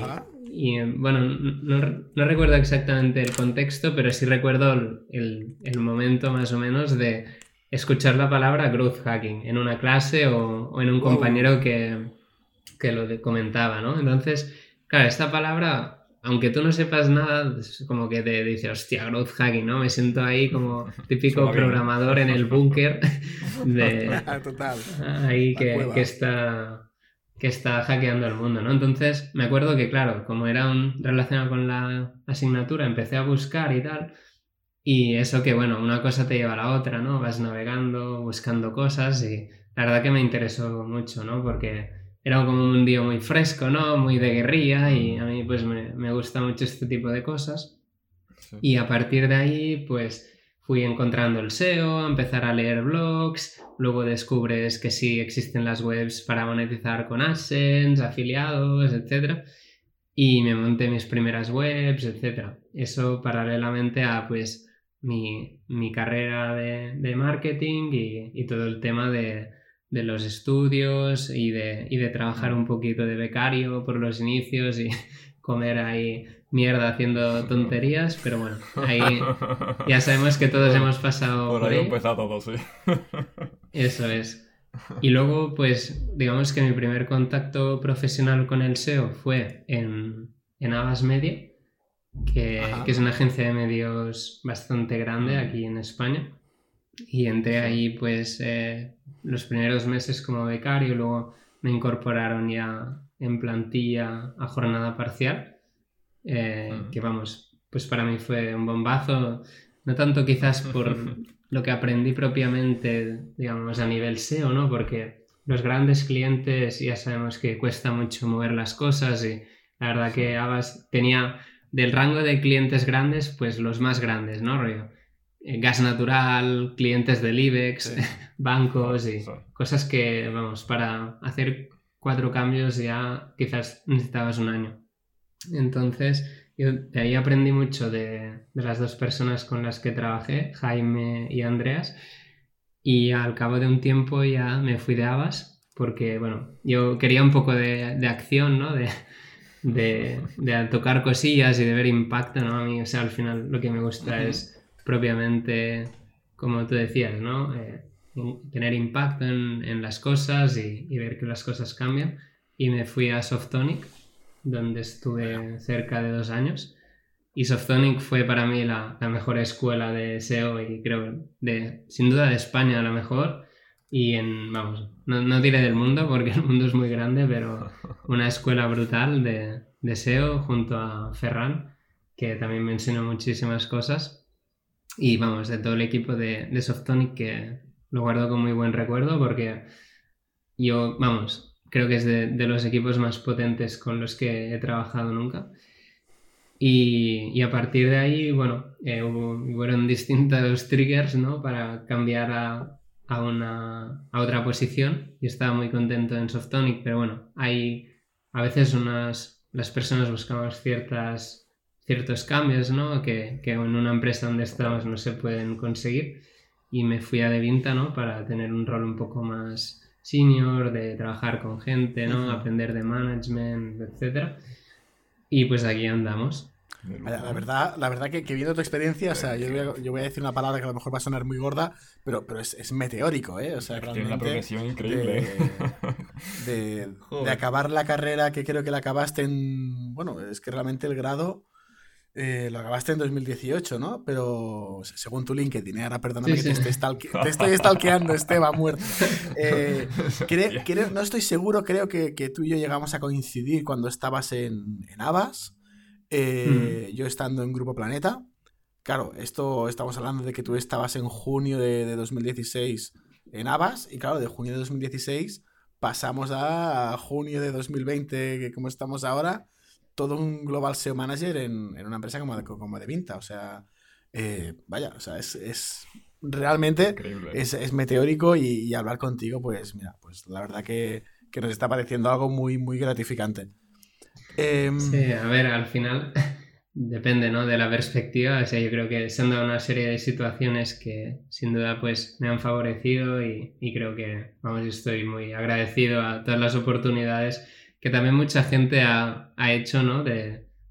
y bueno, no, no, recuerdo exactamente el contexto, pero sí recuerdo el, el, momento más o menos de escuchar la palabra growth hacking en una clase o, o en un compañero que, que lo comentaba, ¿no? Entonces, claro, esta palabra aunque tú no sepas nada, es como que te dice, hostia, growth hacking, ¿no? Me siento ahí como típico programador en el búnker de... Total. Ahí que, que, está, que está hackeando el mundo, ¿no? Entonces, me acuerdo que, claro, como era un, relacionado con la asignatura, empecé a buscar y tal. Y eso que, bueno, una cosa te lleva a la otra, ¿no? Vas navegando, buscando cosas y la verdad que me interesó mucho, ¿no? Porque era como un día muy fresco, ¿no? Muy de guerrilla y a mí pues me, me gusta mucho este tipo de cosas. Y a partir de ahí pues fui encontrando el SEO, empezar a leer blogs, luego descubres que sí existen las webs para monetizar con AdSense, afiliados, etc. Y me monté mis primeras webs, etc. Eso paralelamente a pues mi, mi carrera de, de marketing y, y todo el tema de, de los estudios y de, y de trabajar un poquito de becario por los inicios y comer ahí mierda haciendo tonterías, pero bueno, ahí ya sabemos que todos hemos pasado por, ahí. empezado todo, sí. Eso es. Y luego, pues, digamos que mi primer contacto profesional con el SEO fue en, en Avas Media, que, que, es una agencia de medios bastante grande aquí en España. Y entré ahí, pues, eh, los primeros meses como becario, luego me incorporaron ya en plantilla a jornada parcial, eh, que vamos, pues para mí fue un bombazo, no tanto quizás por lo que aprendí propiamente, digamos, a nivel SEO, ¿no? Porque los grandes clientes ya sabemos que cuesta mucho mover las cosas y la verdad que Abbas tenía del rango de clientes grandes, pues los más grandes, ¿no? Gas natural, clientes del IBEX, bancos y cosas que, vamos, para hacer cuatro cambios ya quizás necesitabas un año. Entonces, yo de ahí aprendí mucho de, las dos personas con las que trabajé, Jaime y Andreas, y al cabo de un tiempo ya me fui de Abas porque, bueno, yo quería un poco de, acción, ¿no? De, de, tocar cosillas y de ver impacto, ¿no? A mí, o sea, al final lo que me gusta es propiamente, como tú decías, ¿no? Eh, tener impacto en, las cosas y, ver que las cosas cambian. Y me fui a Softonic, donde estuve cerca de dos años. Y Softonic fue para mí la, la mejor escuela de SEO y creo, de, sin duda de España la mejor. Y en, vamos, no, no, diré del mundo porque el mundo es muy grande, pero una escuela brutal de, de SEO junto a Ferran, que también me enseñó muchísimas cosas. Y vamos, de todo el equipo de, de Softonic que lo guardo con muy buen recuerdo porque yo, vamos, creo que es de, de los equipos más potentes con los que he trabajado nunca. Y, y, a partir de ahí, bueno, eh, hubo, fueron distintos triggers, ¿no? Para cambiar a, a, una, a otra posición y estaba muy contento en Softonic, pero bueno, hay a veces unas, las personas buscamos ciertas, ciertos cambios, ¿no? Que, que en una empresa donde estamos no se pueden conseguir y me fui a Devinta, ¿no? Para tener un rol un poco más senior, de trabajar con gente, ¿no? Aprender de management, etcétera. Y pues aquí andamos. La verdad, la verdad que, viendo tu experiencia, o sea, yo voy, a, decir una palabra que a lo mejor va a sonar muy gorda, pero, pero es, meteórico, ¿eh? O sea, realmente. Tiene una progresión increíble. De, de, acabar la carrera que creo que la acabaste en. Bueno, es que realmente el grado eh, lo acabaste en 2018, ¿no? Pero según tu LinkedIn, ¿eh? ahora perdóname que te, estoy stalkeando, Esteban muerto. Eh, no estoy seguro, creo que, tú y yo llegamos a coincidir cuando estabas en, en Abas, mm. yo estando en Grupo Planeta. Claro, esto estamos hablando de que tú estabas en junio de, de 2016 en Abas, y claro, de junio de 2016 pasamos a junio de 2020, que como estamos ahora todo un Global SEO Manager en, una empresa como de, como de Vinta. O sea, eh, vaya, o sea, es, realmente es, meteórico y, hablar contigo, pues mira, pues la verdad que, nos está pareciendo algo muy, muy gratificante. Em, sí, a ver, al final depende, ¿no? De la perspectiva. O sea, yo creo que se han dado una serie de situaciones que sin duda pues me han favorecido y, y creo que, vamos, estoy muy agradecido a todas las oportunidades que también mucha gente ha, ha hecho, ¿no? De,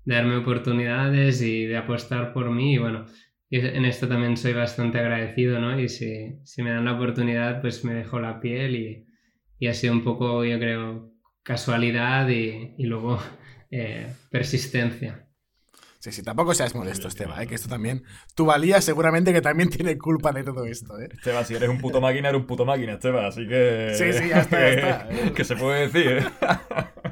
de, darme oportunidades y de apostar por mí y bueno, en esto también soy bastante agradecido, ¿no? Y si, si me dan la oportunidad, pues me dejo la piel y, y ha sido un poco, yo creo, casualidad y, y luego eh, persistencia. Sí, sí, tampoco seas molesto, Esteban, ¿eh? que esto también. Tu valía seguramente que también tiene culpa de todo esto, ¿eh? Esteban, si eres un puto máquina, eres un puto máquina, Esteban, así que. Sí, sí, ya está, ya está. que se puede decir, ¿eh?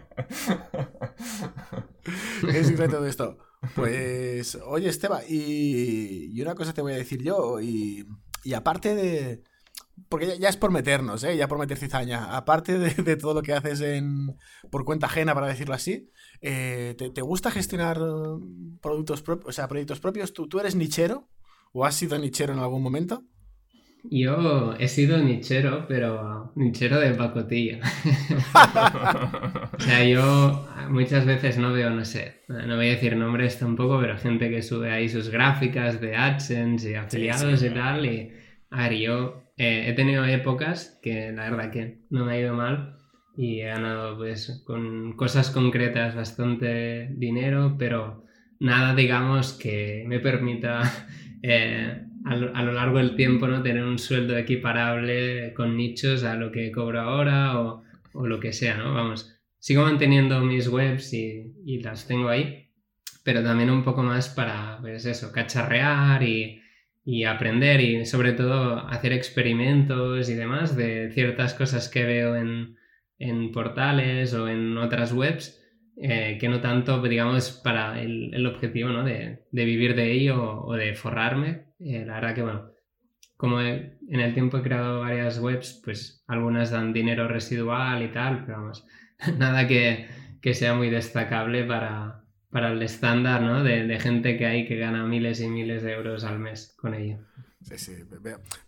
¿Qué de todo esto? Pues, oye, Esteban, y, una cosa te voy a decir yo, y, y aparte de. Porque ya, es por meternos, ¿eh? ya por meter cizaña. Aparte de, de, todo lo que haces en, por cuenta ajena, para decirlo así, eh, ¿te, gusta gestionar productos propios, o sea, proyectos propios? ¿Tú, ¿Tú eres nichero? ¿O has sido nichero en algún momento? Yo he sido nichero, pero nichero de pacotilla. o sea, yo muchas veces no veo, no sé, no voy a decir nombres tampoco, pero gente que sube ahí sus gráficas de AdSense y afiliados y tal. Y a ver, yo eh, he tenido épocas que la verdad que no me ha ido mal, y he ganado pues con cosas concretas bastante dinero, pero nada digamos que me permita eh, a, lo, largo del tiempo no tener un sueldo equiparable con nichos a lo que cobro ahora o, o lo que sea, ¿no? Vamos, sigo manteniendo mis webs y, y, las tengo ahí, pero también un poco más para, pues eso, cacharrear y, y aprender y sobre todo hacer experimentos y demás de ciertas cosas que veo en en portales o en otras webs, eh, que no tanto, digamos, para el, objetivo ¿no? de, vivir de ello o, de forrarme. Eh, la verdad que, bueno, como en el tiempo he creado varias webs, pues algunas dan dinero residual y tal, pero vamos, nada que, sea muy destacable para, para el estándar ¿no? de, gente que hay que gana miles y miles de euros al mes con ello. Sí, sí,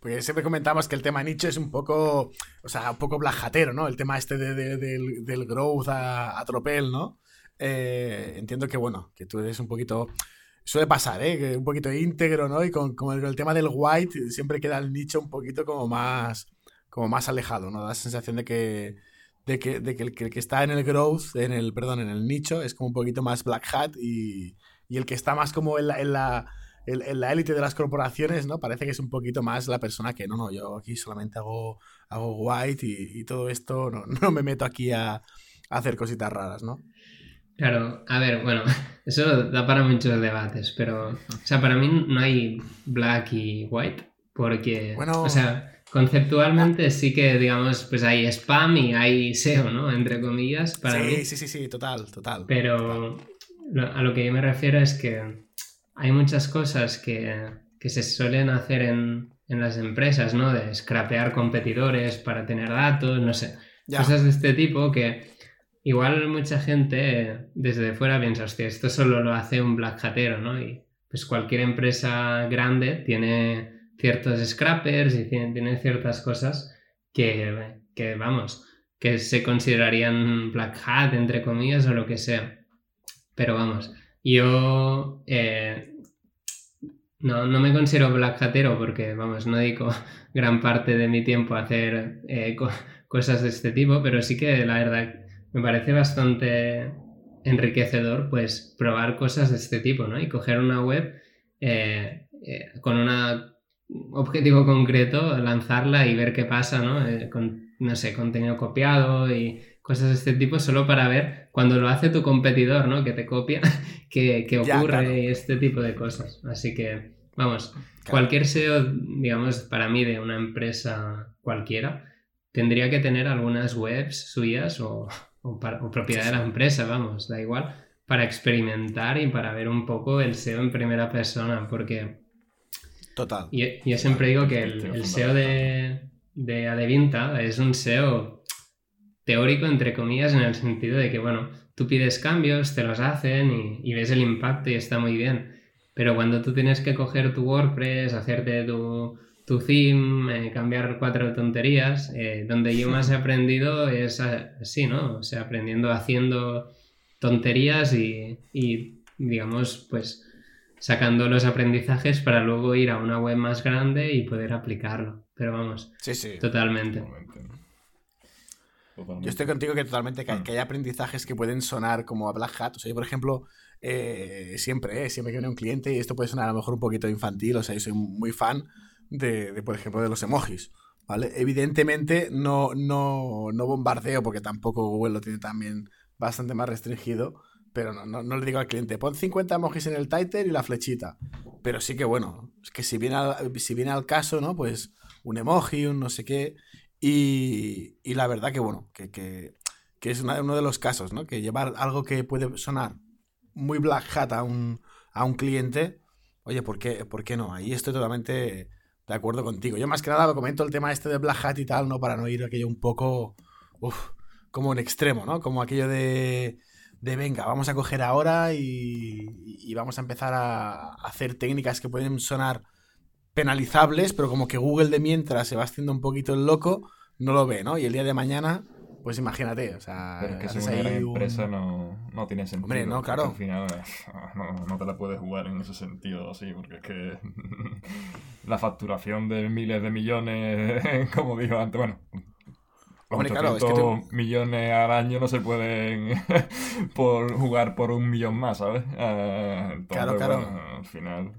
porque siempre comentamos que el tema nicho es un poco, o sea, un poco blajatero, ¿no? El tema este de, del, growth a, tropel, ¿no? Eh, entiendo que, bueno, que tú eres un poquito, suele pasar, ¿eh? Que un poquito íntegro, ¿no? Y con, el, tema del white siempre queda el nicho un poquito como más, como más alejado, ¿no? Da la sensación de que, de que, de que, el, que, está en el growth, en el, perdón, en el nicho, es como un poquito más black hat y, y el que está más como en la, en la, en, la élite de las corporaciones, ¿no? Parece que es un poquito más la persona que, no, no, yo aquí solamente hago, hago white y, todo esto, no, no, me meto aquí a, a, hacer cositas raras, ¿no? Claro, a ver, bueno, eso da para muchos debates, pero, o sea, para mí no hay black y white, porque, bueno, o sea, Conceptualmente sí que, digamos, pues hay spam y hay SEO, ¿no? Entre comillas. Para sí, mí. sí, sí, sí, total, total. Pero a lo que yo me refiero es que hay muchas cosas que, que se suelen hacer en, en, las empresas, ¿no? De scrapear competidores para tener datos, no sé. Cosas de este tipo que igual mucha gente desde fuera piensa, hostia, esto solo lo hace un black hatero, ¿no? Y pues cualquier empresa grande tiene ciertos scrappers y tienen, ciertas cosas que, que, vamos, que se considerarían black hat, entre comillas, o lo que sea. Pero vamos, yo eh, no, no, me considero black hatero porque, vamos, no dedico gran parte de mi tiempo a hacer eh, cosas de este tipo, pero sí que la verdad me parece bastante enriquecedor pues probar cosas de este tipo, ¿no? Y coger una web eh, con una objetivo concreto, lanzarla y ver qué pasa, ¿no? Eh, con, no sé, contenido copiado y cosas de este tipo, solo para ver cuando lo hace tu competidor, ¿no? Que te copia, que, ocurre y este tipo de cosas. Así que, vamos, cualquier SEO, digamos, para mí de una empresa cualquiera, tendría que tener algunas webs suyas o, o, propiedad de la empresa, vamos, da igual, para experimentar y para ver un poco el SEO en primera persona, porque Total. Y, yo siempre digo que el, SEO de, de Adevinta es un SEO teórico, entre comillas, en el sentido de que, bueno, tú pides cambios, te los hacen y, ves el impacto y está muy bien. Pero cuando tú tienes que coger tu WordPress, hacerte tu, tu theme, eh, cambiar cuatro tonterías, eh, donde yo más he aprendido es así, ¿no? O sea, aprendiendo haciendo tonterías y, y digamos, pues sacando los aprendizajes para luego ir a una web más grande y poder aplicarlo. Pero vamos, sí, sí. totalmente. Yo estoy contigo que totalmente que, hay aprendizajes que pueden sonar como a Black Hat. O sea, yo, por ejemplo, eh, siempre, eh, siempre que viene un cliente, y esto puede sonar a lo mejor un poquito infantil, o sea, yo soy muy fan de, por ejemplo, de los emojis. ¿Vale? Evidentemente no, no, no bombardeo porque tampoco Google lo tiene también bastante más restringido, pero no, no, le digo al cliente, pon 50 emojis en el title y la flechita. Pero sí que bueno, es que si viene al, si viene al caso, ¿no? Pues un emoji, un no sé qué. Y, y la verdad que bueno, que, que, que es uno de los casos, ¿no? Que llevar algo que puede sonar muy black hat a un, a un cliente, oye, ¿por qué, ¿por qué no? Ahí estoy totalmente de acuerdo contigo. Yo más que nada lo comento el tema este de black hat y tal, ¿no? Para no ir aquello un poco, uf, como en extremo, ¿no? Como aquello de de venga, vamos a coger ahora y, vamos a empezar a hacer técnicas que pueden sonar penalizables, pero como que Google de mientras se va haciendo un poquito el loco, no lo ve, ¿no? Y el día de mañana, pues imagínate, o sea... Pero es que si una empresa no, no, tiene sentido. Hombre, no, claro. Al final no, no, te la puedes jugar en ese sentido así, porque es que la facturación de miles de millones, como dijo antes, bueno, Hombre, claro, es que millones al año no se pueden por jugar por un millón más, ¿sabes? Uh, claro, claro. al final.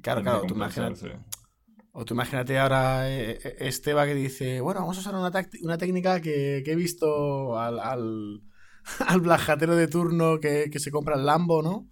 Claro, claro, tú imagínate. O tú imagínate ahora eh, eh, Esteba que dice, bueno, vamos a usar una, una técnica que, que, he visto al, al, al blajatero de turno que, que, se compra el Lambo, ¿no?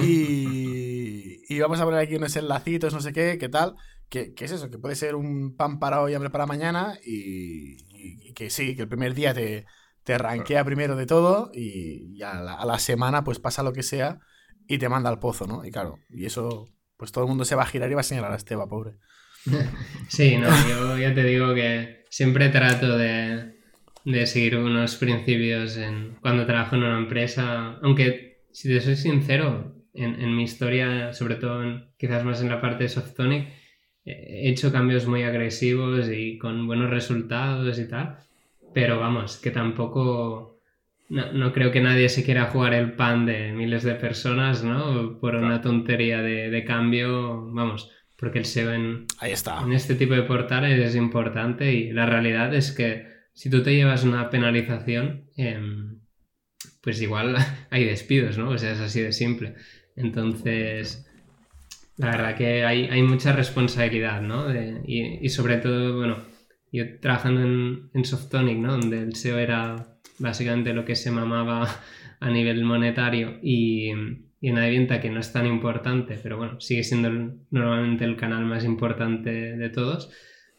y, y, vamos a poner aquí unos enlacitos, no sé qué, qué tal. ¿Qué, ¿Qué, es eso? Que puede ser un pan para hoy, hambre para mañana y, que sí, que el primer día te, te ranquea primero de todo y, a, la, semana pues pasa lo que sea y te manda al pozo, ¿no? Y claro, y eso, pues todo el mundo se va a girar y va a señalar a Esteba, pobre. Sí, no, yo ya te digo que siempre trato de, de seguir unos principios en, cuando trabajo en una empresa, aunque si te soy sincero, en, en mi historia, sobre todo quizás más en la parte de Softonic, he hecho cambios muy agresivos y con buenos resultados y tal, pero vamos, que tampoco, no, creo que nadie se quiera jugar el pan de miles de personas, ¿no? Por una tontería de, cambio, vamos, porque el SEO en, Ahí está. en este tipo de portales es importante y la realidad es que si tú te llevas una penalización, em, pues igual hay despidos, ¿no? O sea, es así de simple. Entonces, la verdad que hay, hay mucha responsabilidad, ¿no? y, y, sobre todo, bueno, yo trabajando en, en Softonic, ¿no? Donde el SEO era básicamente lo que se mamaba a nivel monetario y, y en Adevienta que no es tan importante, pero bueno, sigue siendo normalmente el canal más importante de todos,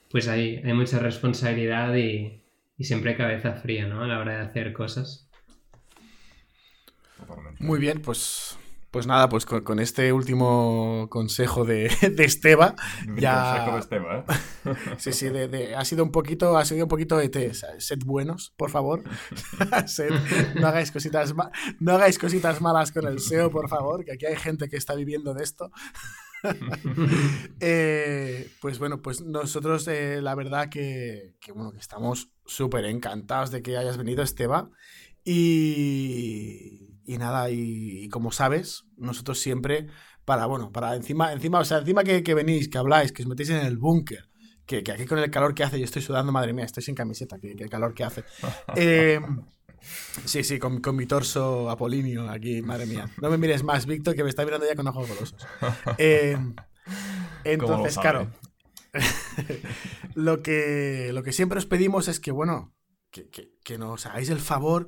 pues hay, hay mucha responsabilidad y, y siempre cabeza fría, ¿no? A la hora de hacer cosas. Muy bien, pues pues nada, pues con, este último consejo de, de Esteba, ya... Consejo de Esteba, ¿eh? sí, sí, ha sido un poquito, ha sido un poquito de té. Sed buenos, por favor. no hagáis cositas, no hagáis cositas malas con el SEO, por favor, que aquí hay gente que está viviendo de esto. Eh, pues bueno, pues nosotros eh, la verdad que, bueno, que estamos súper encantados de que hayas venido, Esteba. Y, y nada, y, como sabes, nosotros siempre, para, bueno, para encima, encima, o sea, encima que, venís, que habláis, que os metéis en el búnker, que, aquí con el calor que hace, yo estoy sudando, madre mía, estoy sin camiseta, que, el calor que hace. Eh, sí, sí, con, mi torso apolinio aquí, madre mía. No me mires más, Víctor, que me está mirando ya con ojos golosos. Eh, entonces, claro, lo, que, lo que siempre os pedimos es que, bueno, que, que nos hagáis el favor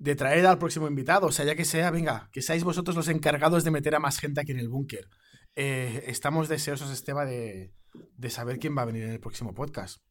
de traer al próximo invitado. O sea, ya que sea, venga, que seáis vosotros los encargados de meter a más gente aquí en el búnker. Eh, estamos deseosos, Esteba, de, saber quién va a venir en el próximo podcast.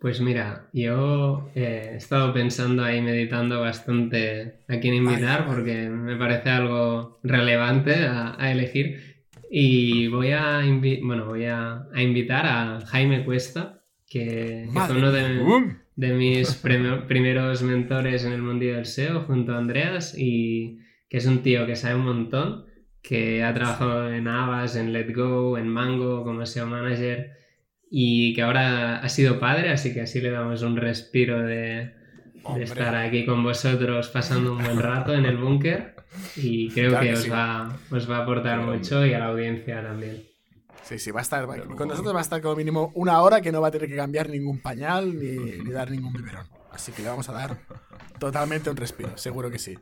Pues mira, yo eh, he estado pensando ahí, meditando bastante a quién invitar, porque me parece algo relevante a, elegir. Y voy a, bueno, voy a, invitar a Jaime Cuesta, que, es uno de de mis primeros mentores en el mundo del SEO junto a Andreas y que es un tío que sabe un montón, que ha trabajado en Avas, en Let Go, en Mango como SEO Manager y que ahora ha sido padre, así que así le damos un respiro de, estar aquí con vosotros pasando un buen rato en el búnker y creo que, os, va, os va a aportar mucho y a la audiencia también. Sí, sí, va a estar. con nosotros va a estar como mínimo una hora que no va a tener que cambiar ningún pañal ni, dar ningún biberón. Así que le vamos a dar totalmente un respiro, seguro que sí.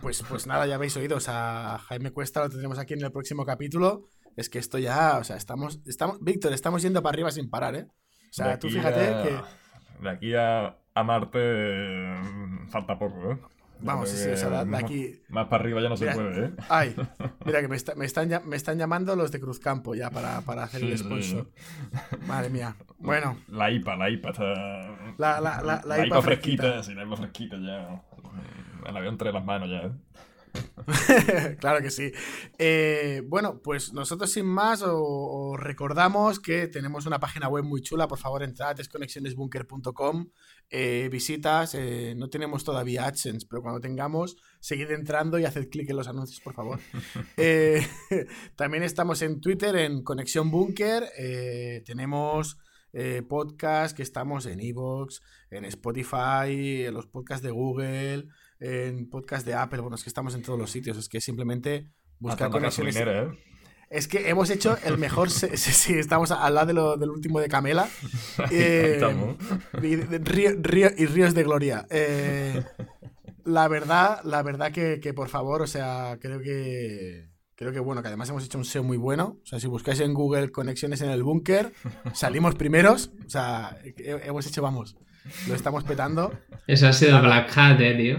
Pues, pues nada, ya habéis oído. O sea, Jaime Cuesta lo tendremos aquí en el próximo capítulo. Es que esto ya, o sea, estamos. estamos Víctor, estamos yendo para arriba sin parar, ¿eh? O sea, tú fíjate que. De aquí a, a Marte falta poco, ¿eh? Vamos, sí, sí, o sea, de aquí. Más para arriba ya no se puede, ¿eh? Ay, mira que me, están, me están llamando los de Cruzcampo ya para, para hacer el sponsor. Madre mía. Bueno. La IPA, la IPA está. La, la, la, la, IPA, fresquita. Sí, la IPA fresquita ya. El avión entre las manos ya, ¿eh? claro que sí. Eh, bueno, pues nosotros sin más os recordamos que tenemos una página web muy chula. Por favor, entrad, desconexionesbunker.com. Eh, visitas, eh, no tenemos todavía AdSense, pero cuando tengamos, seguid entrando y haced clic en los anuncios, por favor. también estamos en Twitter, en Conexión Bunker. tenemos podcast que estamos en Evox, en Spotify, en los podcasts de Google en podcast de Apple, bueno, es que estamos en todos los sitios, es que simplemente buscar conexiones. ¿eh? Es que hemos hecho el mejor. sí, estamos al lado del último de Camela. Eh, y, ríos de gloria. Eh, la verdad, la verdad que, por favor, o sea, creo que. Creo que bueno, que además hemos hecho un SEO muy bueno. O sea, si buscáis en Google conexiones en el búnker, salimos primeros. O sea, hemos hecho, vamos, lo estamos petando. Eso ha sido Black Hat, eh, tío.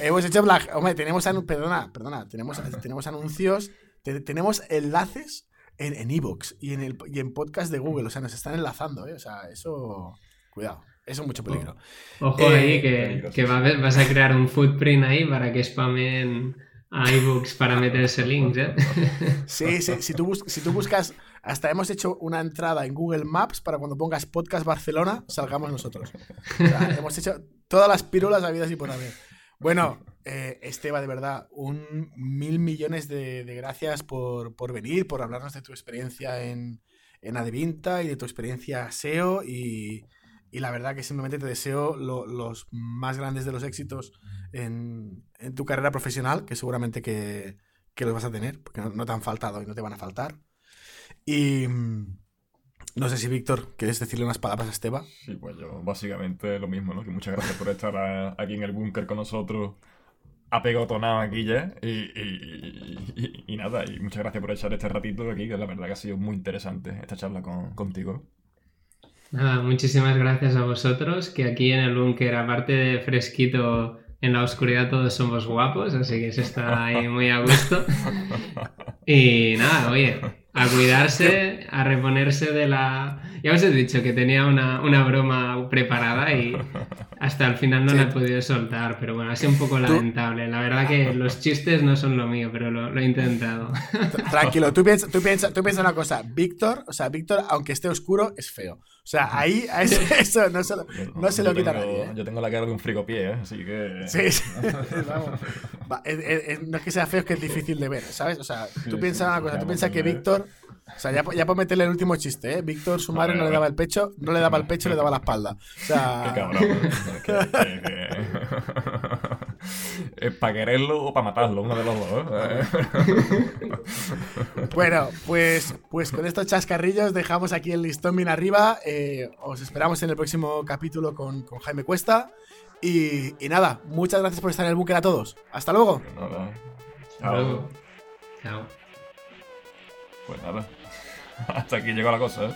Hemos hecho Black Hombre, tenemos, perdona, perdona, tenemos, tenemos anuncios, tenemos enlaces en Evox y, en el, y en podcast de Google. O sea, nos están enlazando, ¿eh? O sea, eso. Cuidado. Eso es mucho peligro. Ojo ahí, eh, que, que vas a crear un footprint ahí para que spamen a iBooks para meterse links, ¿eh? Sí, sí. Si tú, si tú buscas hasta hemos hecho una entrada en Google Maps para cuando pongas podcast Barcelona, salgamos nosotros. hemos hecho todas las pílulas habidas y por haber. Bueno, eh, Esteba, de verdad, un mil millones de, gracias por, venir, por hablarnos de tu experiencia en, en Adevinta y de tu experiencia SEO. Y, la verdad que simplemente te deseo los más grandes de los éxitos en, tu carrera profesional, que seguramente que, los vas a tener, porque no te han faltado y no te van a faltar. Y, No sé si Víctor, ¿quieres decirle unas palabras a Esteba? Sí, pues yo básicamente lo mismo, ¿no? Que muchas gracias por estar a- aquí en el búnker con nosotros, apegotonado aquí ya. Y, y- y- y nada, y muchas gracias por echar este ratito aquí, que la verdad que ha sido muy interesante esta charla con, contigo. Nada, muchísimas gracias a vosotros, que aquí en el búnker, aparte de fresquito, en la oscuridad todos somos guapos, así que se está ahí muy a gusto. Y nada, oye, a cuidarse, a reponerse de la... Ya os he dicho que tenía una, una broma preparada y hasta el final no Sí. la he podido soltar, pero bueno, ha sido un poco lamentable. La verdad que los chistes no son lo mío, pero lo, lo he intentado. Tra- Tranquilo, tú piensas tú piensa, tú piensa una cosa. Víctor, o sea, Víctor, aunque esté oscuro, es feo. O sea, ahí a eso, eso no se lo, no se lo quita tengo- nadie. ¿eh? Yo tengo la cara de un frigopié, ¿eh? así que... Sí, sí, vamos. Va, es- es- es- no es que sea feo, es que es difícil de ver, ¿sabes? O sea, tú Sí, piensas una cosa, tú piensas que. Víctor, o sea, ya, ya por meterle el último chiste, ¿eh? Víctor, su madre no le daba el pecho, no le daba el pecho, le daba la espalda. O Qué cabrón. que- Es para quererlo o para matarlo, uno de los dos. ¿eh? bueno, pues, pues con estos chascarrillos dejamos aquí el listón bien arriba. eh, os esperamos en el próximo capítulo con, con Jaime Cuesta. Y, y nada, muchas gracias por estar en el búnker a todos. Hasta luego. Nada. Hasta Chao. luego. Chao. Pues nada. Hasta aquí llegó la cosa, ¿eh?